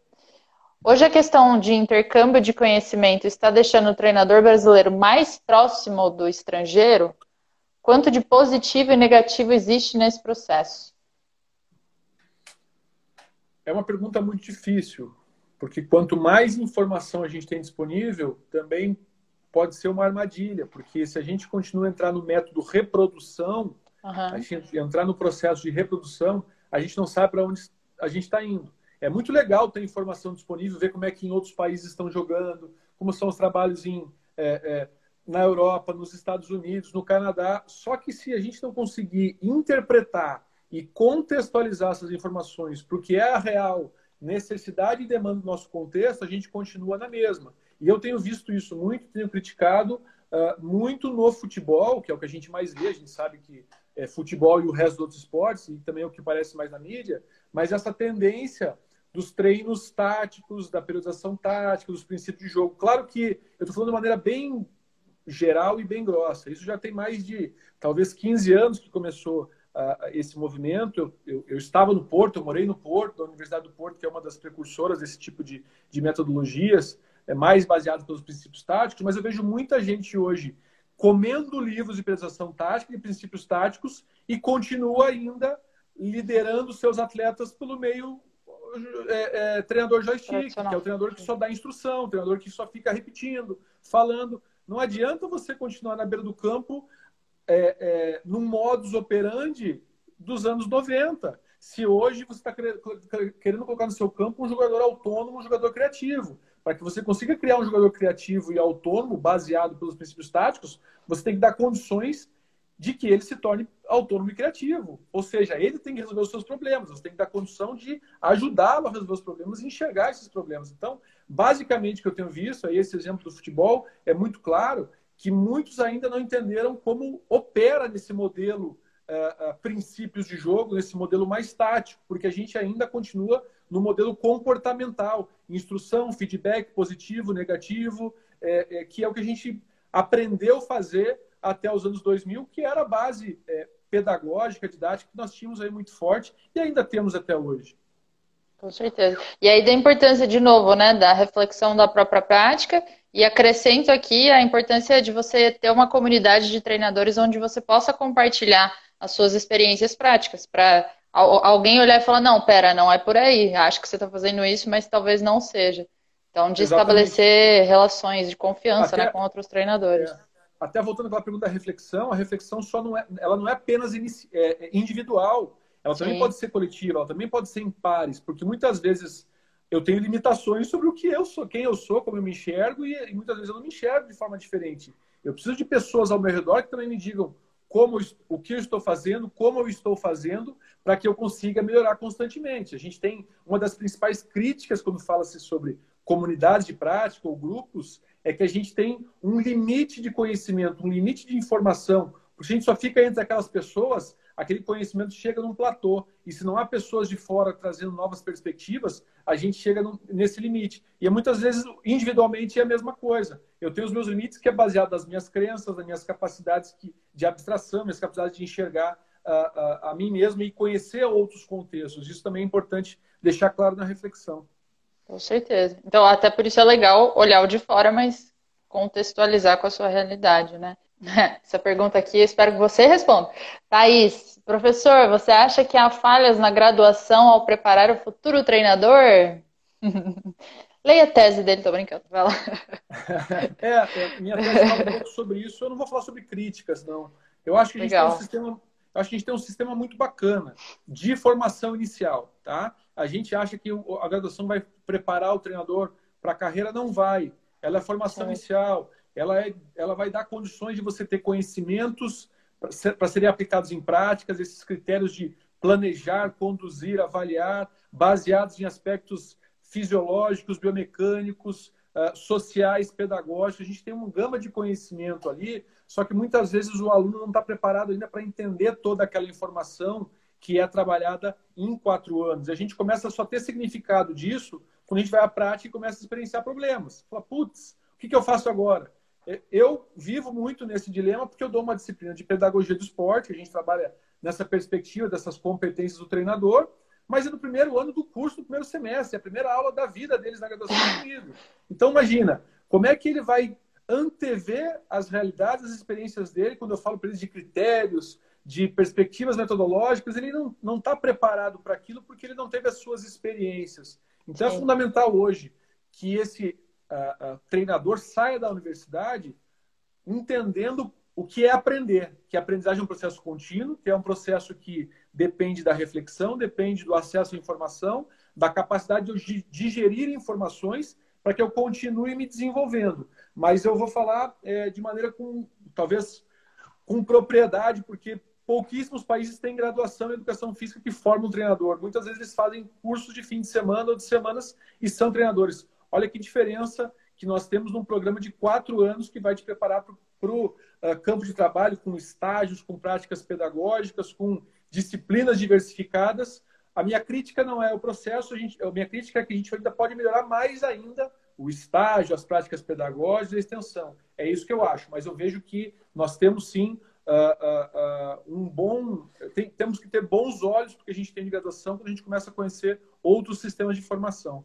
Hoje a questão de intercâmbio de conhecimento está deixando o treinador brasileiro mais próximo do estrangeiro? Quanto de positivo e negativo existe nesse processo? É uma pergunta muito difícil, porque quanto mais informação a gente tem disponível, também pode ser uma armadilha, porque se a gente continua a entrar no método reprodução, uhum. a gente entrar no processo de reprodução, a gente não sabe para onde a gente está indo. É muito legal ter informação disponível, ver como é que em outros países estão jogando, como são os trabalhos em, é, é, na Europa, nos Estados Unidos, no Canadá. Só que se a gente não conseguir interpretar e contextualizar essas informações para o que é a real necessidade e demanda do nosso contexto, a gente continua na mesma. E eu tenho visto isso muito, tenho criticado uh, muito no futebol, que é o que a gente mais vê, a gente sabe que é futebol e o resto dos outros esportes, e também é o que parece mais na mídia, mas essa tendência dos treinos táticos, da periodização tática, dos princípios de jogo. Claro que eu estou falando de maneira bem geral e bem grossa. Isso já tem mais de, talvez, 15 anos que começou uh, esse movimento. Eu, eu, eu, estava no Porto, eu morei no Porto, da Universidade do Porto, que é uma das precursoras desse tipo de, de metodologias, é mais baseado pelos princípios táticos, mas eu vejo muita gente hoje comendo livros de periodização tática e princípios táticos e continua ainda liderando seus atletas pelo meio é, é, treinador joystick, que é o treinador que só dá instrução, o treinador que só fica repetindo, falando. Não adianta você continuar na beira do campo é, é, num modus operandi dos anos 90. Se hoje você está querendo colocar no seu campo um jogador autônomo, um jogador criativo. Para que você consiga criar um jogador criativo e autônomo, baseado pelos princípios táticos, você tem que dar condições de que ele se torne autônomo e criativo. Ou seja, ele tem que resolver os seus problemas, você tem que dar condição de ajudá-lo a resolver os problemas e enxergar esses problemas. Então, basicamente, o que eu tenho visto, aí esse exemplo do futebol, é muito claro que muitos ainda não entenderam como opera nesse modelo uh, princípios de jogo, nesse modelo mais tático, porque a gente ainda continua no modelo comportamental, instrução, feedback positivo, negativo, é, é, que é o que a gente aprendeu a fazer até os anos 2000, que era a base é, pedagógica, didática que nós tínhamos aí muito forte e ainda temos até hoje. Com certeza. E aí da importância, de novo, né, da reflexão da própria prática e acrescento aqui a importância de você ter uma comunidade de treinadores onde você possa compartilhar as suas experiências práticas, para alguém olhar e falar, não, pera, não é por aí, acho que você está fazendo isso, mas talvez não seja. Então, de Exatamente. estabelecer relações de confiança né, Até... né, com outros treinadores. É até voltando àquela pergunta da reflexão, a reflexão só não é, ela não é apenas inici, é, é individual, ela Sim. também pode ser coletiva, ela também pode ser em pares, porque muitas vezes eu tenho limitações sobre o que eu sou, quem eu sou, como eu me enxergo, e, e muitas vezes eu não me enxergo de forma diferente. Eu preciso de pessoas ao meu redor que também me digam como o que eu estou fazendo, como eu estou fazendo, para que eu consiga melhorar constantemente. A gente tem uma das principais críticas quando fala-se sobre comunidades de prática ou grupos, é que a gente tem um limite de conhecimento, um limite de informação. Porque a gente só fica entre aquelas pessoas, aquele conhecimento chega num platô. E se não há pessoas de fora trazendo novas perspectivas, a gente chega nesse limite. E muitas vezes, individualmente, é a mesma coisa. Eu tenho os meus limites, que é baseado nas minhas crenças, nas minhas capacidades de abstração, minhas capacidades de enxergar a, a mim mesmo e conhecer outros contextos. Isso também é importante deixar claro na reflexão. Com certeza. Então, até por isso é legal olhar o de fora, mas contextualizar com a sua realidade, né? [LAUGHS] Essa pergunta aqui, eu espero que você responda. Thaís, professor, você acha que há falhas na graduação ao preparar o futuro treinador? [LAUGHS] Leia a tese dele, tô brincando. Vai lá. [LAUGHS] É, é, minha tese fala um pouco sobre isso. Eu não vou falar sobre críticas, não. Eu acho que a gente Legal. tem um sistema, acho que a gente tem um sistema muito bacana de formação inicial, tá? A gente acha que a graduação vai preparar o treinador para a carreira, não vai. Ela é formação é. inicial, ela, é, ela vai dar condições de você ter conhecimentos para ser, serem aplicados em práticas, esses critérios de planejar, conduzir, avaliar, baseados em aspectos fisiológicos, biomecânicos, uh, sociais, pedagógicos. A gente tem uma gama de conhecimento ali, só que muitas vezes o aluno não está preparado ainda para entender toda aquela informação que é trabalhada em quatro anos. A gente começa a só ter significado disso quando a gente vai à prática e começa a experienciar problemas. Fala, putz, o que, que eu faço agora? Eu vivo muito nesse dilema porque eu dou uma disciplina de pedagogia do esporte, a gente trabalha nessa perspectiva dessas competências do treinador, mas é no primeiro ano do curso, no primeiro semestre, é a primeira aula da vida deles na graduação comigo. Então, imagina, como é que ele vai antever as realidades, as experiências dele, quando eu falo para ele de critérios, de perspectivas metodológicas, ele não está preparado para aquilo porque ele não teve as suas experiências. Então, é Sim. é fundamental hoje que esse uh, uh, treinador saia da universidade entendendo o que é aprender, que a aprendizagem é um processo contínuo, que é um processo que depende da reflexão, depende do acesso à informação, da capacidade de digerir informações para que eu continue me desenvolvendo. Mas eu vou falar é, de maneira com, talvez, com propriedade, porque pouquíssimos países têm graduação em educação física que formam um treinador. Muitas vezes eles fazem cursos de fim de semana ou de semanas e são treinadores. Olha que diferença que nós temos num programa de quatro anos que vai te preparar para o uh, campo de trabalho, com estágios, com práticas pedagógicas, com disciplinas diversificadas. A minha crítica não é o processo, a, gente, a minha crítica é que a gente ainda pode melhorar mais ainda o estágio, as práticas pedagógicas a extensão. É isso que eu acho, mas eu vejo que nós temos sim uh, uh, um bom. Tem, temos que ter bons olhos, porque a gente tem de graduação, quando a gente começa a conhecer outros sistemas de formação.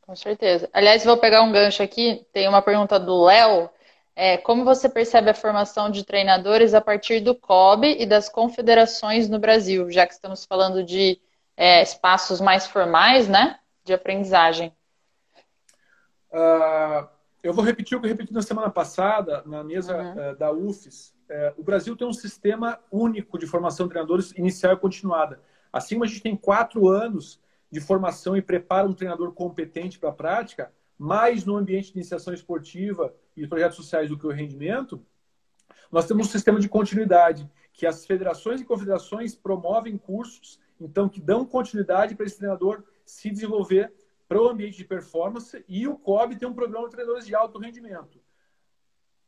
Com certeza. Aliás, vou pegar um gancho aqui. Tem uma pergunta do Léo. É, como você percebe a formação de treinadores a partir do COB e das confederações no Brasil, já que estamos falando de é, espaços mais formais, né, de aprendizagem? Uh, eu vou repetir o que eu repeti na semana passada, na mesa uhum. uh, da UFES é, o Brasil tem um sistema único de formação de treinadores inicial e continuada. Assim como a gente tem quatro anos de formação e prepara um treinador competente para a prática, mais no ambiente de iniciação esportiva e projetos sociais do que o rendimento, nós temos um sistema de continuidade, que as federações e confederações promovem cursos, então, que dão continuidade para esse treinador se desenvolver para o ambiente de performance, e o COB tem um programa de treinadores de alto rendimento.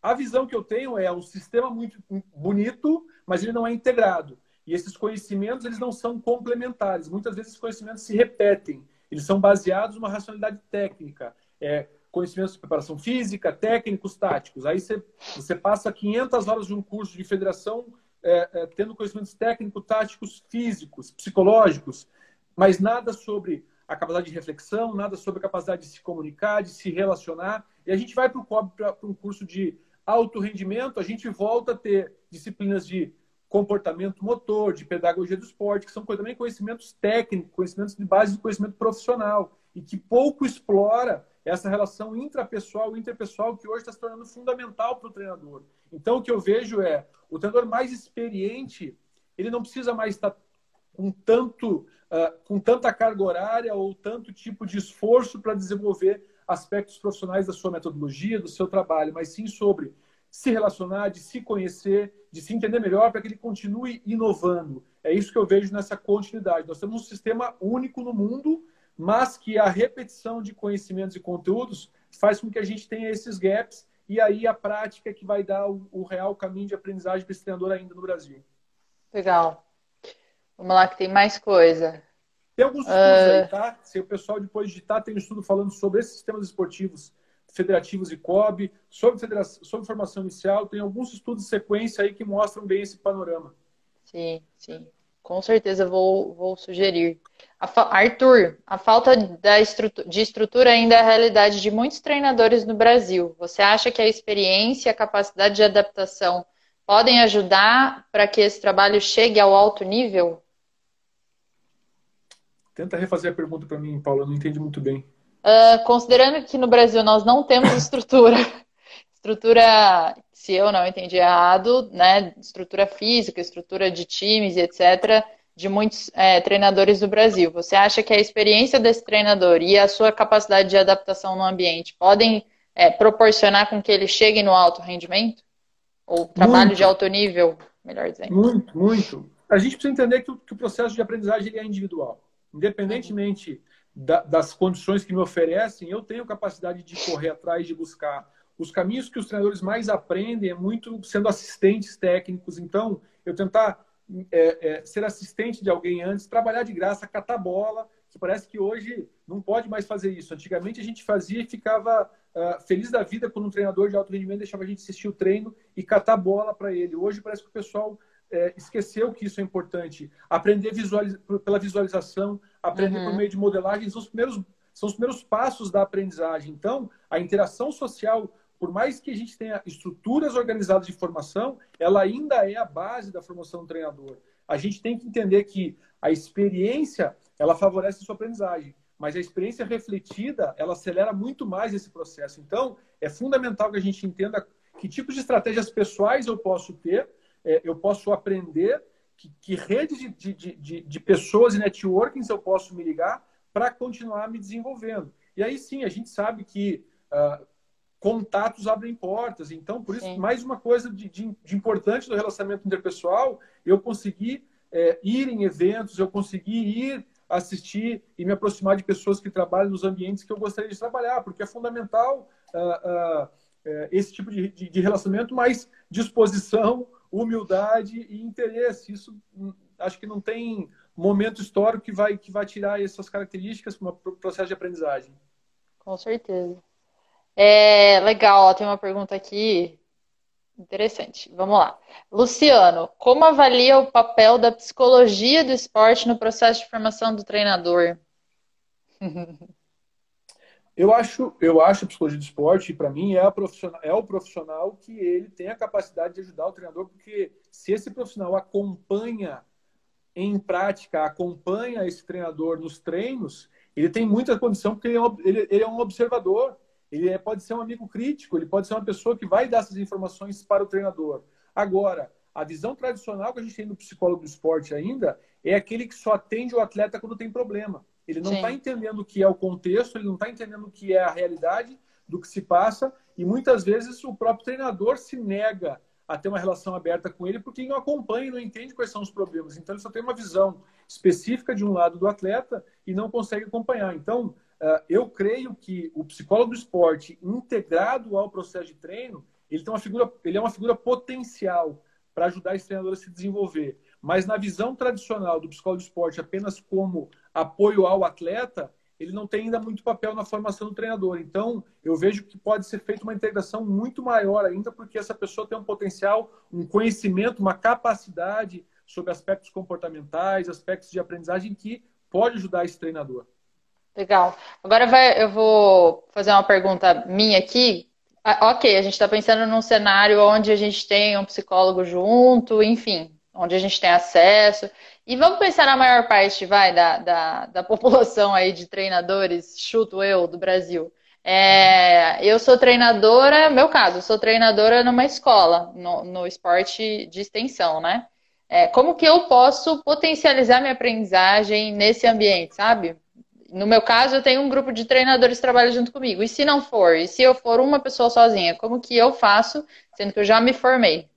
A visão que eu tenho é um sistema muito bonito, mas ele não é integrado. E esses conhecimentos, eles não são complementares. Muitas vezes esses conhecimentos se repetem. Eles são baseados numa racionalidade técnica. É, conhecimentos de preparação física, técnicos, táticos. Aí você, você passa 500 horas de um curso de federação é, é, tendo conhecimentos técnicos, táticos, físicos, psicológicos, mas nada sobre a capacidade de reflexão, nada sobre a capacidade de se comunicar, de se relacionar. E a gente vai para um curso de alto rendimento, a gente volta a ter disciplinas de comportamento motor, de pedagogia do esporte, que são também conhecimentos técnicos, conhecimentos de base de conhecimento profissional, e que pouco explora essa relação intrapessoal e interpessoal que hoje está se tornando fundamental para o treinador. Então, o que eu vejo é o treinador mais experiente, ele não precisa mais estar com, tanto, uh, com tanta carga horária ou tanto tipo de esforço para desenvolver aspectos profissionais da sua metodologia, do seu trabalho, mas sim sobre se relacionar, de se conhecer, de se entender melhor para que ele continue inovando. É isso que eu vejo nessa continuidade. Nós temos um sistema único no mundo, mas que a repetição de conhecimentos e conteúdos faz com que a gente tenha esses gaps e aí a prática que vai dar o, o real caminho de aprendizagem para esse treinador ainda no Brasil. Legal. Vamos lá que tem mais coisa. Tem alguns estudos uh... aí, tá? Se o pessoal depois digitar, tem um estudo falando sobre esses sistemas esportivos federativos e COB, sobre, federação, sobre formação inicial, tem alguns estudos de sequência aí que mostram bem esse panorama. Sim, sim. Com certeza vou, vou sugerir. A Arthur, a falta da estrutura, de estrutura ainda é a realidade de muitos treinadores no Brasil. Você acha que a experiência e a capacidade de adaptação podem ajudar para que esse trabalho chegue ao alto nível? Tenta refazer a pergunta para mim, Paula, eu não entendi muito bem. Uh, considerando que no Brasil nós não temos [LAUGHS] estrutura, estrutura, se eu não entendi errado, né, estrutura física, estrutura de times e etc., de muitos é, treinadores do Brasil. Você acha que a experiência desse treinador e a sua capacidade de adaptação no ambiente podem é, proporcionar com que ele chegue no alto rendimento? Ou trabalho muito. de alto nível, melhor dizendo? Muito, muito. A gente precisa entender que o, que o processo de aprendizagem é individual. Independentemente da, das condições que me oferecem, eu tenho capacidade de correr atrás, de buscar os caminhos que os treinadores mais aprendem é muito sendo assistentes técnicos. Então, eu tentar é, é, ser assistente de alguém antes, trabalhar de graça, catar bola, que parece que hoje não pode mais fazer isso. Antigamente a gente fazia e ficava uh, feliz da vida quando um treinador de alto rendimento deixava a gente assistir o treino e catar bola para ele. Hoje parece que o pessoal é, esqueceu que isso é importante. Aprender visualiz... pela visualização, aprender uhum. por meio de modelagem são os primeiros são os primeiros passos da aprendizagem. Então, a interação social por mais que a gente tenha estruturas organizadas de formação, ela ainda é a base da formação do treinador. A gente tem que entender que a experiência, ela favorece a sua aprendizagem, mas a experiência refletida, ela acelera muito mais esse processo. Então, é fundamental que a gente entenda que tipos de estratégias pessoais eu posso ter, é, eu posso aprender, que, que redes de, de, de, de pessoas e networkings eu posso me ligar para continuar me desenvolvendo. E aí sim, a gente sabe que uh, contatos abrem portas. Então, por isso, Sim. mais uma coisa de, de, importante do relacionamento interpessoal, eu consegui é, ir em eventos, eu consegui ir assistir e me aproximar de pessoas que trabalham nos ambientes que eu gostaria de trabalhar, porque é fundamental uh, uh, esse tipo de, de, de, relacionamento, mas disposição, humildade e interesse. Isso hum, acho que não tem momento histórico que vai, que vai tirar essas características para o processo de aprendizagem. Com certeza. É, legal, tem uma pergunta aqui interessante. Vamos lá. Luciano, como avalia o papel da psicologia do esporte no processo de formação do treinador? [LAUGHS] Eu acho, eu acho a psicologia do esporte, para mim, é, é o profissional que ele tem a capacidade de ajudar o treinador, porque se esse profissional acompanha em prática, acompanha esse treinador nos treinos, ele tem muita condição, porque ele é um, ele, ele é um observador. Ele é, pode ser um amigo crítico, ele pode ser uma pessoa que vai dar essas informações para o treinador. Agora, a visão tradicional que a gente tem do psicólogo do esporte ainda é aquele que só atende o atleta quando tem problema. Ele não está entendendo o que é o contexto, ele não está entendendo o que é a realidade do que se passa, e muitas vezes o próprio treinador se nega a ter uma relação aberta com ele porque não acompanha e não entende quais são os problemas. Então, ele só tem uma visão específica de um lado do atleta e não consegue acompanhar. Então, ah, eu creio que o psicólogo do esporte, integrado ao processo de treino, ele, tem uma figura, ele é uma figura potencial para ajudar esse treinador a se desenvolver. Mas na visão tradicional do psicólogo do esporte, apenas como apoio ao atleta, ele não tem ainda muito papel na formação do treinador. Então, eu vejo que pode ser feita uma integração muito maior ainda, porque essa pessoa tem um potencial, um conhecimento, uma capacidade sobre aspectos comportamentais, aspectos de aprendizagem que pode ajudar esse treinador. Legal. Agora vai, eu vou fazer uma pergunta minha aqui. Ah, ok, a gente está pensando num cenário onde a gente tem um psicólogo junto, enfim, onde a gente tem acesso. E vamos pensar na maior parte, vai, da, da, da [LAUGHS] população aí de treinadores, chuto eu, do Brasil. É, eu sou treinadora, meu caso, eu sou treinadora numa escola, no, no esporte de extensão, né? É, como que eu posso potencializar minha aprendizagem nesse ambiente, sabe? No meu caso, eu tenho um grupo de treinadores que trabalham junto comigo. E se não for? E se eu for uma pessoa sozinha? Como que eu faço, sendo que eu já me formei?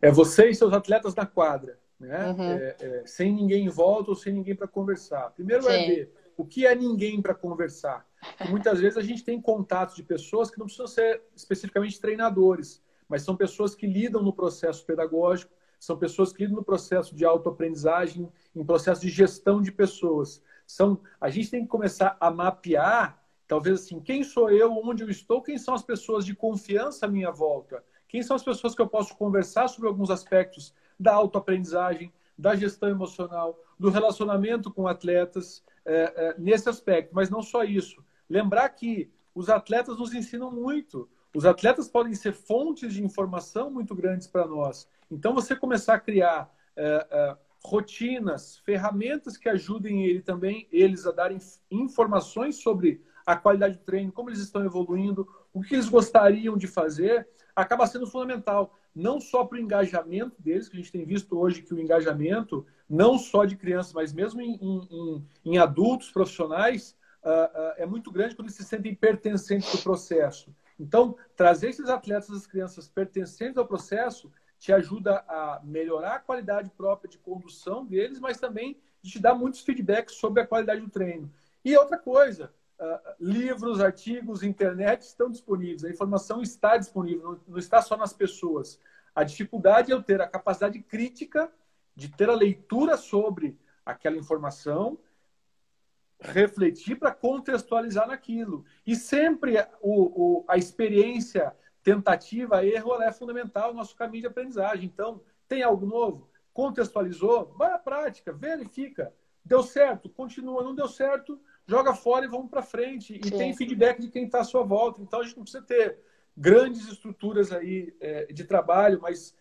É você e seus atletas na quadra, né? Uhum. É, é, sem ninguém em volta ou sem ninguém para conversar. Primeiro Sim. é ver o que é ninguém para conversar. muitas vezes a gente tem contatos de pessoas que não precisam ser especificamente treinadores, mas são pessoas que lidam no processo pedagógico, são pessoas que lidam no processo de autoaprendizagem, em processo de gestão de pessoas. São, a gente tem que começar a mapear, talvez assim, quem sou eu, onde eu estou, quem são as pessoas de confiança à minha volta, quem são as pessoas que eu posso conversar sobre alguns aspectos da autoaprendizagem, da gestão emocional, do relacionamento com atletas, é, é, nesse aspecto. Mas não só isso. Lembrar que os atletas nos ensinam muito. Os atletas podem ser fontes de informação muito grandes para nós. Então, você começar a criar é, é, rotinas, ferramentas que ajudem ele também, eles a darem informações sobre a qualidade do treino, como eles estão evoluindo, o que eles gostariam de fazer, acaba sendo fundamental. Não só para o engajamento deles, que a gente tem visto hoje que o engajamento, não só de crianças, mas mesmo em, em, em adultos profissionais, uh, uh, é muito grande quando eles se sentem pertencentes do processo. Então, trazer esses atletas, as crianças pertencentes ao processo, te ajuda a melhorar a qualidade própria de condução deles, mas também te dá muitos feedbacks sobre a qualidade do treino. E outra coisa, livros, artigos, internet estão disponíveis, a informação está disponível, não, não está só nas pessoas. A dificuldade é eu ter a capacidade crítica de ter a leitura sobre aquela informação refletir para contextualizar naquilo. E sempre o, o, a experiência, tentativa, erro, é fundamental no nosso caminho de aprendizagem. Então, tem algo novo? Contextualizou? Vai à prática, verifica. Deu certo? Continua. Não deu certo? Joga fora e vamos para frente. E Sim. tem feedback de quem está à sua volta. Então, a gente não precisa ter grandes estruturas aí é, de trabalho, mas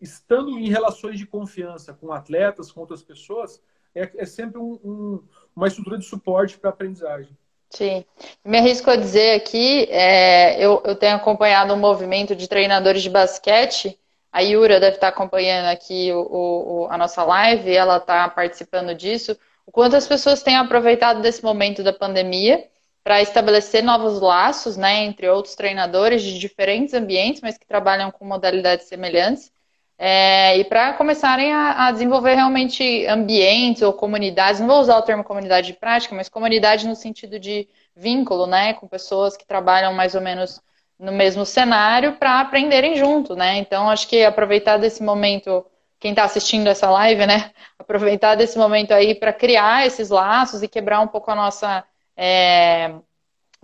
estando em relações de confiança com atletas, com outras pessoas, é, é sempre um, um, uma estrutura de suporte para a aprendizagem. Sim. Me arrisco a dizer aqui, é, eu, eu tenho acompanhado um movimento de treinadores de basquete. A Yura deve estar acompanhando aqui o, o, a nossa live, ela está participando disso. O quanto as pessoas têm aproveitado desse momento da pandemia para estabelecer novos laços, né, entre outros treinadores de diferentes ambientes, mas que trabalham com modalidades semelhantes. É, e para começarem a, a, desenvolver realmente ambientes ou comunidades, não vou usar o termo comunidade de prática, mas comunidade no sentido de vínculo, né, com pessoas que trabalham mais ou menos no mesmo cenário para aprenderem junto, né? Então acho que aproveitar desse momento, quem está assistindo essa live, né, aproveitar desse momento aí para criar esses laços e quebrar um pouco a nossa é,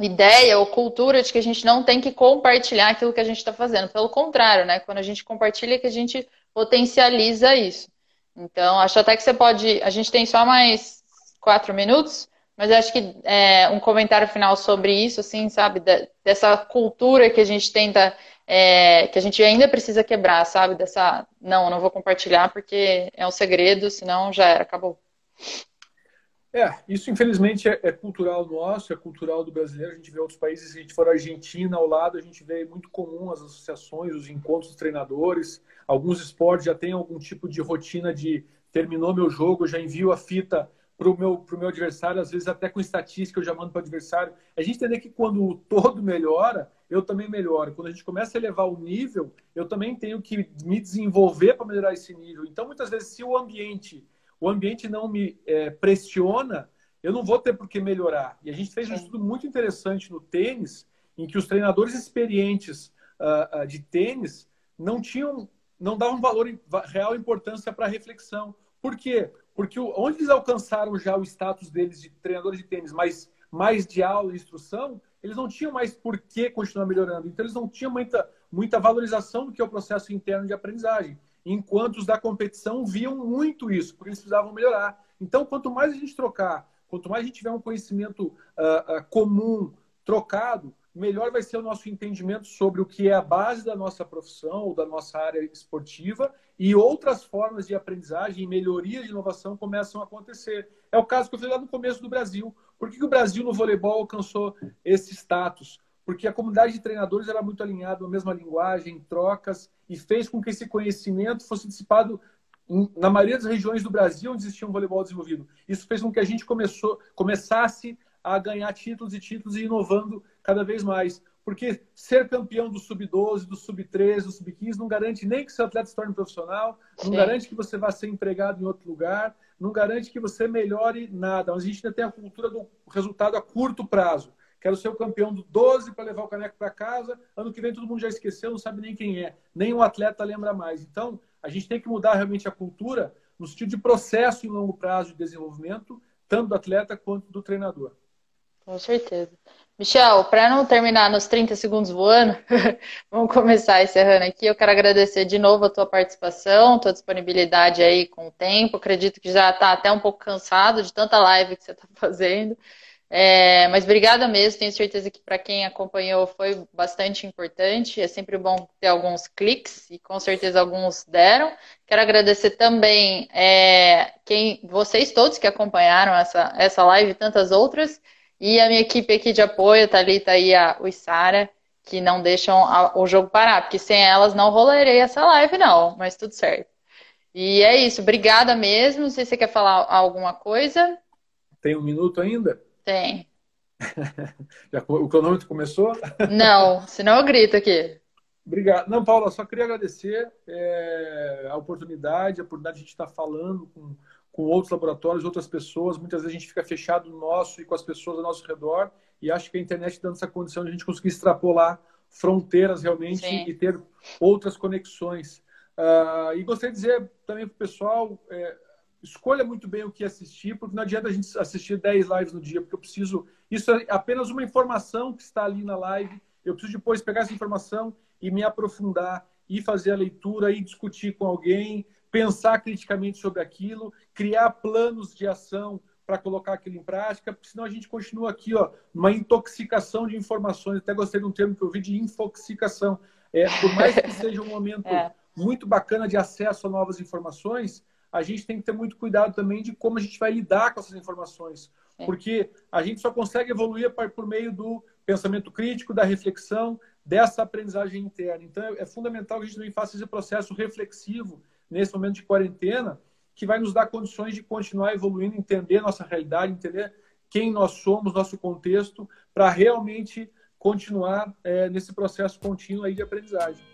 ideia ou cultura de que a gente não tem que compartilhar aquilo que a gente está fazendo. Pelo contrário, né? Quando a gente compartilha, é que a gente potencializa isso. Então, acho até que você pode. A gente tem só mais quatro minutos, mas acho que é, um comentário final sobre isso, assim, sabe? dessa cultura que a gente tenta. É, que a gente ainda precisa quebrar, sabe? Dessa. Não, não vou compartilhar porque é um segredo, senão já era, acabou. É, isso infelizmente é, é, cultural nosso, é cultural do brasileiro. A gente vê outros países, se a gente for Argentina ao lado, a gente vê muito comum as associações, os encontros dos treinadores. Alguns esportes já têm algum tipo de rotina de terminou meu jogo, já envio a fita para o meu, pro meu adversário, às vezes até com estatística eu já mando para o adversário. A gente entender que quando o todo melhora, eu também melhoro. Quando a gente começa a elevar o nível, eu também tenho que me desenvolver para melhorar esse nível. Então, muitas vezes, se o ambiente o ambiente não me é, pressiona, eu não vou ter por que melhorar. E a gente fez um estudo muito interessante no tênis, em que os treinadores experientes uh, uh, de tênis não tinham, não davam valor real importância para a reflexão. Por quê? Porque onde eles alcançaram já o status deles de treinadores de tênis, mais, mais de aula e instrução, eles não tinham mais por que continuar melhorando. Então, eles não tinham muita, muita valorização do que é o processo interno de aprendizagem enquanto os da competição viam muito isso, porque eles precisavam melhorar. Então, quanto mais a gente trocar Quanto mais a gente tiver um conhecimento uh, uh, comum, trocado, melhor vai ser o nosso entendimento sobre o que é a base da nossa profissão ou da nossa área esportiva e outras formas de aprendizagem e melhoria de inovação começam a acontecer. É o caso que eu falei lá no começo do Brasil. Por que, que o Brasil no voleibol alcançou esse status? Porque a comunidade de treinadores era muito alinhada na mesma linguagem, trocas, e fez com que esse conhecimento fosse dissipado na maioria das regiões do Brasil onde existia um voleibol desenvolvido. Isso fez com que a gente começou, começasse a ganhar títulos e títulos e inovando cada vez mais. Porque ser campeão do sub-12, do sub-13, do sub-15 não garante nem que seu atleta se torne profissional, não Sim. garante que você vá ser empregado em outro lugar, não garante que você melhore nada. Mas a gente ainda tem a cultura do resultado a curto prazo. Quero ser o campeão do 12 para levar o caneco para casa. Ano que vem todo mundo já esqueceu, não sabe nem quem é. Nem o atleta lembra mais. Então, a gente tem que mudar realmente a cultura no sentido de processo em longo prazo de desenvolvimento, tanto do atleta quanto do treinador. Com certeza. Michel, para não terminar nos 30 segundos voando, [LAUGHS] vamos começar encerrando aqui. Eu quero agradecer de novo a tua participação, tua disponibilidade aí com o tempo. Acredito que já está até um pouco cansado de tanta live que você está [LAUGHS] fazendo. É, mas obrigada mesmo, tenho certeza que para quem acompanhou foi bastante importante. É sempre bom ter alguns cliques e com certeza alguns deram. Quero agradecer também é, quem, vocês todos que acompanharam essa, essa live e tantas outras. E a minha equipe aqui de apoio, Thalita e a Uissara, que não deixam a, o jogo parar, porque sem elas não rolarei essa live, não, mas tudo certo. E é isso, obrigada mesmo. Não sei se você quer falar alguma coisa. Tem um minuto ainda? Tem. [LAUGHS] Já, o cronômetro começou? [LAUGHS] Não, senão eu grito aqui. Obrigado. Não, Paula, só queria agradecer é, a oportunidade, a oportunidade de a gente estar falando com, com outros laboratórios, outras pessoas. Muitas vezes a gente fica fechado no nosso e com as pessoas ao nosso redor. E acho que a internet dando essa condição de a gente conseguir extrapolar fronteiras realmente Sim. e ter outras conexões. Uh, e gostaria de dizer também para o pessoal, é, escolha muito bem o que assistir, porque não adianta a gente assistir 10 lives no dia, porque eu preciso. Isso é apenas uma informação que está ali na live. Eu preciso depois pegar essa informação e me aprofundar, e fazer a leitura, e discutir com alguém, pensar criticamente sobre aquilo, criar planos de ação para colocar aquilo em prática, porque senão a gente continua aqui, ó, numa intoxicação de informações. Até gostei de um termo que eu vi de infoxicação. É, por mais que seja um momento [LAUGHS] é. muito bacana de acesso a novas informações, a gente tem que ter muito cuidado também de como a gente vai lidar com essas informações. É. Porque a gente só consegue evoluir por meio do pensamento crítico, da reflexão, dessa aprendizagem interna. Então, é fundamental que a gente também faça esse processo reflexivo nesse momento de quarentena, que vai nos dar condições de continuar evoluindo, entender nossa realidade, entender quem nós somos, nosso contexto, para realmente continuar é, nesse processo contínuo aí de aprendizagem.